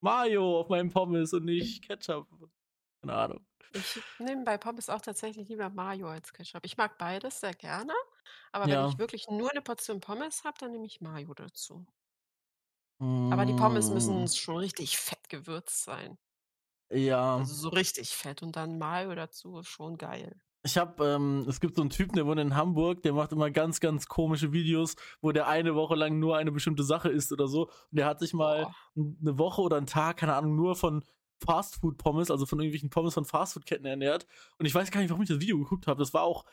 Mayo auf meinem Pommes und nicht Ketchup. Keine Ahnung. Ich nehme bei Pommes auch tatsächlich lieber Mayo als Ketchup. Ich mag beides sehr gerne, aber Ja. wenn ich wirklich nur eine Portion Pommes habe, dann nehme ich Mayo dazu. Aber die Pommes Mm, müssen schon richtig fett gewürzt sein. Ja. Also so richtig fett und dann Mayo dazu ist schon geil. Ich habe, ähm, es gibt so einen Typen, der wohnt in Hamburg, der macht immer ganz, ganz komische Videos, wo der eine Woche lang nur eine bestimmte Sache isst oder so. Und der hat sich mal n- eine Woche oder einen Tag, keine Ahnung, nur von Fastfood-Pommes, also von irgendwelchen Pommes von Fastfood-Ketten ernährt. Und ich weiß gar nicht, warum ich das Video geguckt habe. Das war auch,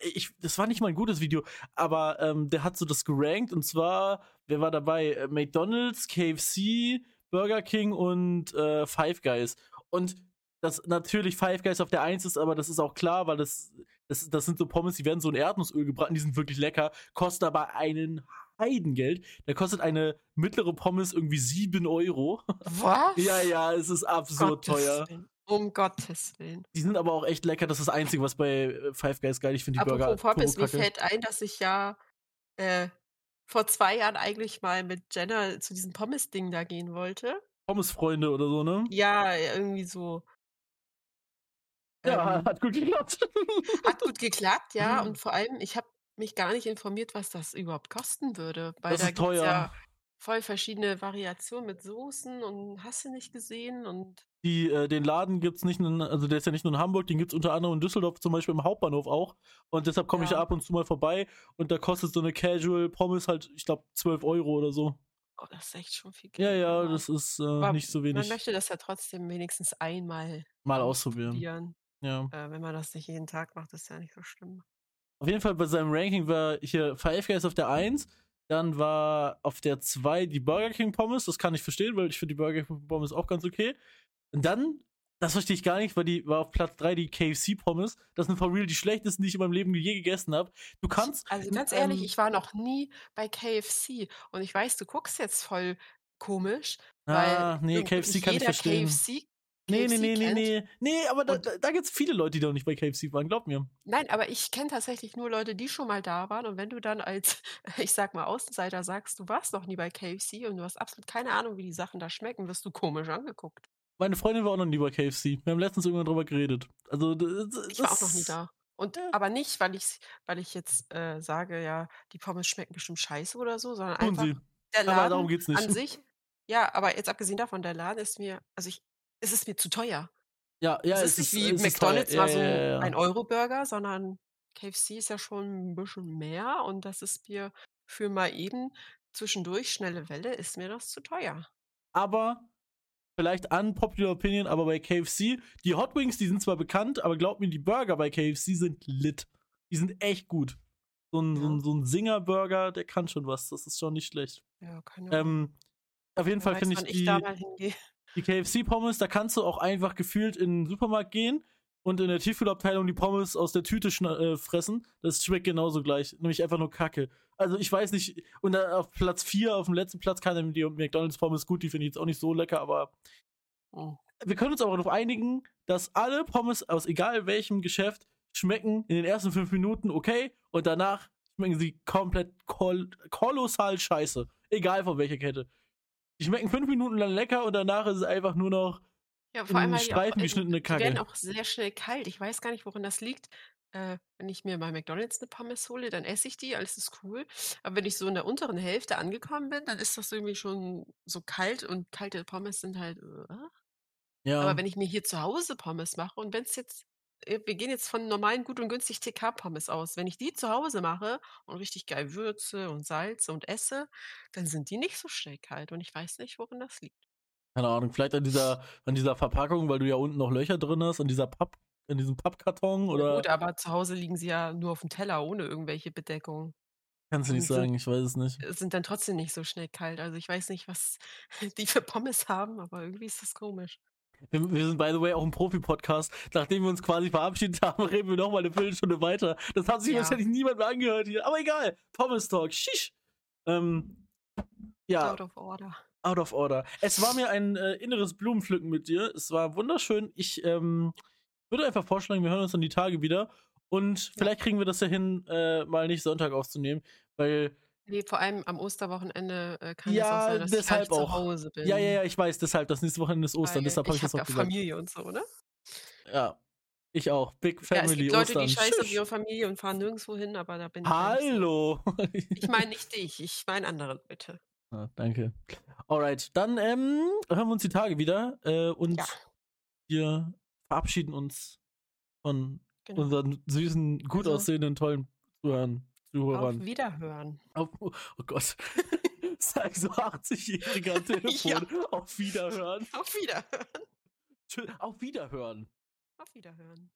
ich, das war nicht mal ein gutes Video, aber ähm, der hat so das gerankt und zwar, wer war dabei? Äh, McDonald's, KFC, Burger King und äh, Five Guys. Und dass natürlich Five Guys auf der Eins ist, aber das ist auch klar, weil das, das, das sind so Pommes, die werden so in Erdnussöl gebraten, die sind wirklich lecker, kosten aber einen Heidengeld. Da kostet eine mittlere Pommes irgendwie 7 Euro. Was? ja, ja, es ist absurd Gottes teuer. Willen. Um Gottes Willen. Die sind aber auch echt lecker. Das ist das Einzige, was bei äh, Five Guys geil ist. Ich finde die Burger Apropos Pommes, mir fällt ein, dass ich ja äh, vor zwei Jahren eigentlich mal mit Jenna zu diesem Pommes-Ding da gehen wollte. Pommesfreunde oder so, ne? Ja, irgendwie so. Ja, Ähm, hat gut geklappt. Hat gut geklappt, Mhm. ja. Und vor allem, ich habe mich gar nicht informiert, was das überhaupt kosten würde. Weil Das da ist teuer. ja voll verschiedene Variationen mit Soßen und hast du nicht gesehen und Die, äh, den Laden gibt's nicht, nur, in- also der ist ja nicht nur in Hamburg, den gibt's unter anderem in Düsseldorf, zum Beispiel im Hauptbahnhof auch. Und deshalb komme ich Ja. da ab und zu mal vorbei und da kostet so eine Casual Pommes halt, ich glaube, 12 Euro oder so. Oh, das ist echt schon viel Geld. Ja, ja, das ist äh, aber nicht so man wenig. möchte das ja trotzdem wenigstens einmal Mal ausprobieren. ausprobieren. Ja. Äh, wenn man das nicht jeden Tag macht, ist ja nicht so schlimm. Auf jeden Fall bei seinem Ranking war hier Five Guys auf der 1, dann war auf der 2 die Burger King Pommes, das kann ich verstehen, weil ich finde die Burger King Pommes auch ganz okay. Und dann, das verstehe ich gar nicht, weil die war auf Platz 3 die KFC Pommes. Das sind for real die schlechtesten, die ich in meinem Leben je gegessen habe. Du kannst Also ganz ehrlich, einem- ich war noch nie bei KFC und ich weiß, du guckst jetzt voll komisch, Ah, nee, KFC kann ich verstehen. KFC, Nee, nee, KFC nee, nee, kennt. nee. Nee, aber da, da, da gibt es viele Leute, die noch nicht bei KFC waren, glaub mir. Nein, aber ich kenne tatsächlich nur Leute, die schon mal da waren. Und wenn du dann als, ich sag mal, Außenseiter sagst, du warst noch nie bei KFC und du hast absolut keine Ahnung, wie die Sachen da schmecken, wirst du komisch angeguckt. Meine Freundin war auch noch nie bei KFC. Wir haben letztens irgendwann drüber geredet. Also, das, Ich war auch noch nie da. Und Ja. aber nicht, weil ich, weil ich jetzt äh, sage, ja, die Pommes schmecken bestimmt scheiße oder so, sondern Tun einfach sie. der Aber Laden darum geht's nicht. an sich. Ja, aber jetzt abgesehen davon, der Laden ist mir, also ich, es ist mir zu teuer. Ja, ja, es es ist nicht wie es ist. McDonalds mal so ja, ja. ein Euro-Burger, sondern KFC ist ja schon ein bisschen mehr und das ist mir für mal eben zwischendurch schnelle Welle, ist mir das zu teuer. aber vielleicht unpopular opinion, aber bei KFC, die Hot Wings, die sind zwar bekannt, aber glaub mir, die Burger bei KFC sind lit. Die sind echt gut. So ein, so ein, Ja. so ein Singer-Burger, der kann schon was. Das ist schon nicht schlecht. Ja, keine Ahnung. Ähm, auf jeden Wer Fall finde ich ich die, die KFC-Pommes, da kannst du auch einfach gefühlt in den Supermarkt gehen und in der Tiefkühlabteilung die Pommes aus der Tüte äh, fressen. Das schmeckt genauso gleich. Nämlich einfach nur Kacke. Also ich weiß nicht, und dann auf Platz 4, auf dem letzten Platz kann die McDonalds-Pommes gut, die finde ich jetzt auch nicht so lecker, aber Oh. wir können uns aber darauf einigen, dass alle Pommes aus egal welchem Geschäft schmecken in den ersten fünf Minuten okay und danach schmecken sie komplett kol kolossal scheiße. Egal von welcher Kette. Die schmecken fünf Minuten lang lecker und danach ist es einfach nur noch Ja, vor allem, in weil die auch, Streifen äh, geschnittene die werden Kacke. auch sehr schnell kalt. Ich weiß gar nicht, woran das liegt. Äh, wenn ich mir bei McDonalds eine Pommes hole, dann esse ich die, alles ist cool. Aber wenn ich so in der unteren Hälfte angekommen bin, dann ist das irgendwie schon so kalt und kalte Pommes sind halt. Äh. Ja. Aber wenn ich mir hier zu Hause Pommes mache und wenn es jetzt, äh, wir gehen jetzt von normalen gut und günstig TK-Pommes aus, wenn ich die zu Hause mache und richtig geil würze und salze und esse, dann sind die nicht so schnell kalt und ich weiß nicht, woran das liegt. Keine Ahnung, vielleicht an dieser, an dieser Verpackung, weil du ja unten noch Löcher drin hast, an dieser Papp, in diesem Pappkarton Ja oder gut, aber zu Hause liegen sie ja nur auf dem Teller ohne irgendwelche Bedeckung. kannst du nicht sind- sagen, ich weiß es nicht. äh, Sind dann trotzdem nicht so schnell kalt. Also ich weiß nicht, was die für Pommes haben, aber irgendwie ist das komisch. Wir, wir sind, by the way, auch ein Profi-Podcast. Nachdem wir uns quasi verabschiedet haben, reden wir nochmal eine Viertelstunde weiter. Das hat sich Ja. wahrscheinlich niemand mehr angehört hier. Aber egal. Pommes Talk. Shish. Ähm, ja, Out of order. Out of order. Es war mir ein äh, inneres Blumenpflücken mit dir. Es war wunderschön. Ich ähm, würde einfach vorschlagen, wir hören uns dann die Tage wieder. Und vielleicht kriegen wir das ja hin, äh, mal nicht Sonntag aufzunehmen. Weil, Nee, vor allem am Osterwochenende äh, kann es Ja, auch sein, dass ich deshalb nicht zu auch. Hause bin. ja, ja, ja, ich weiß, deshalb, das nächste Wochenende ist Ostern. weil Deshalb habe ich ich das auch gesagt. Familie und so, ne? Ja, ich auch. Big Ja, es Family, gibt Leute, Ostern. die scheißen auf ihre Familie und fahren nirgendwo hin, aber da bin ich. Hallo. Ich meine nicht dich, ich meine andere Leute. Ah, danke. Alright, dann ähm, hören wir uns die Tage wieder äh, und Ja, wir verabschieden uns von genau. unseren süßen, gut Also- aussehenden, tollen Zuhörern. Auf Zuhörern. Wiederhören. Auf, oh Gott. Sag so 80-Jähriger am Telefon. Ja. Auf Wiederhören. Auf Wiederhören. Auf Wiederhören. Auf Wiederhören.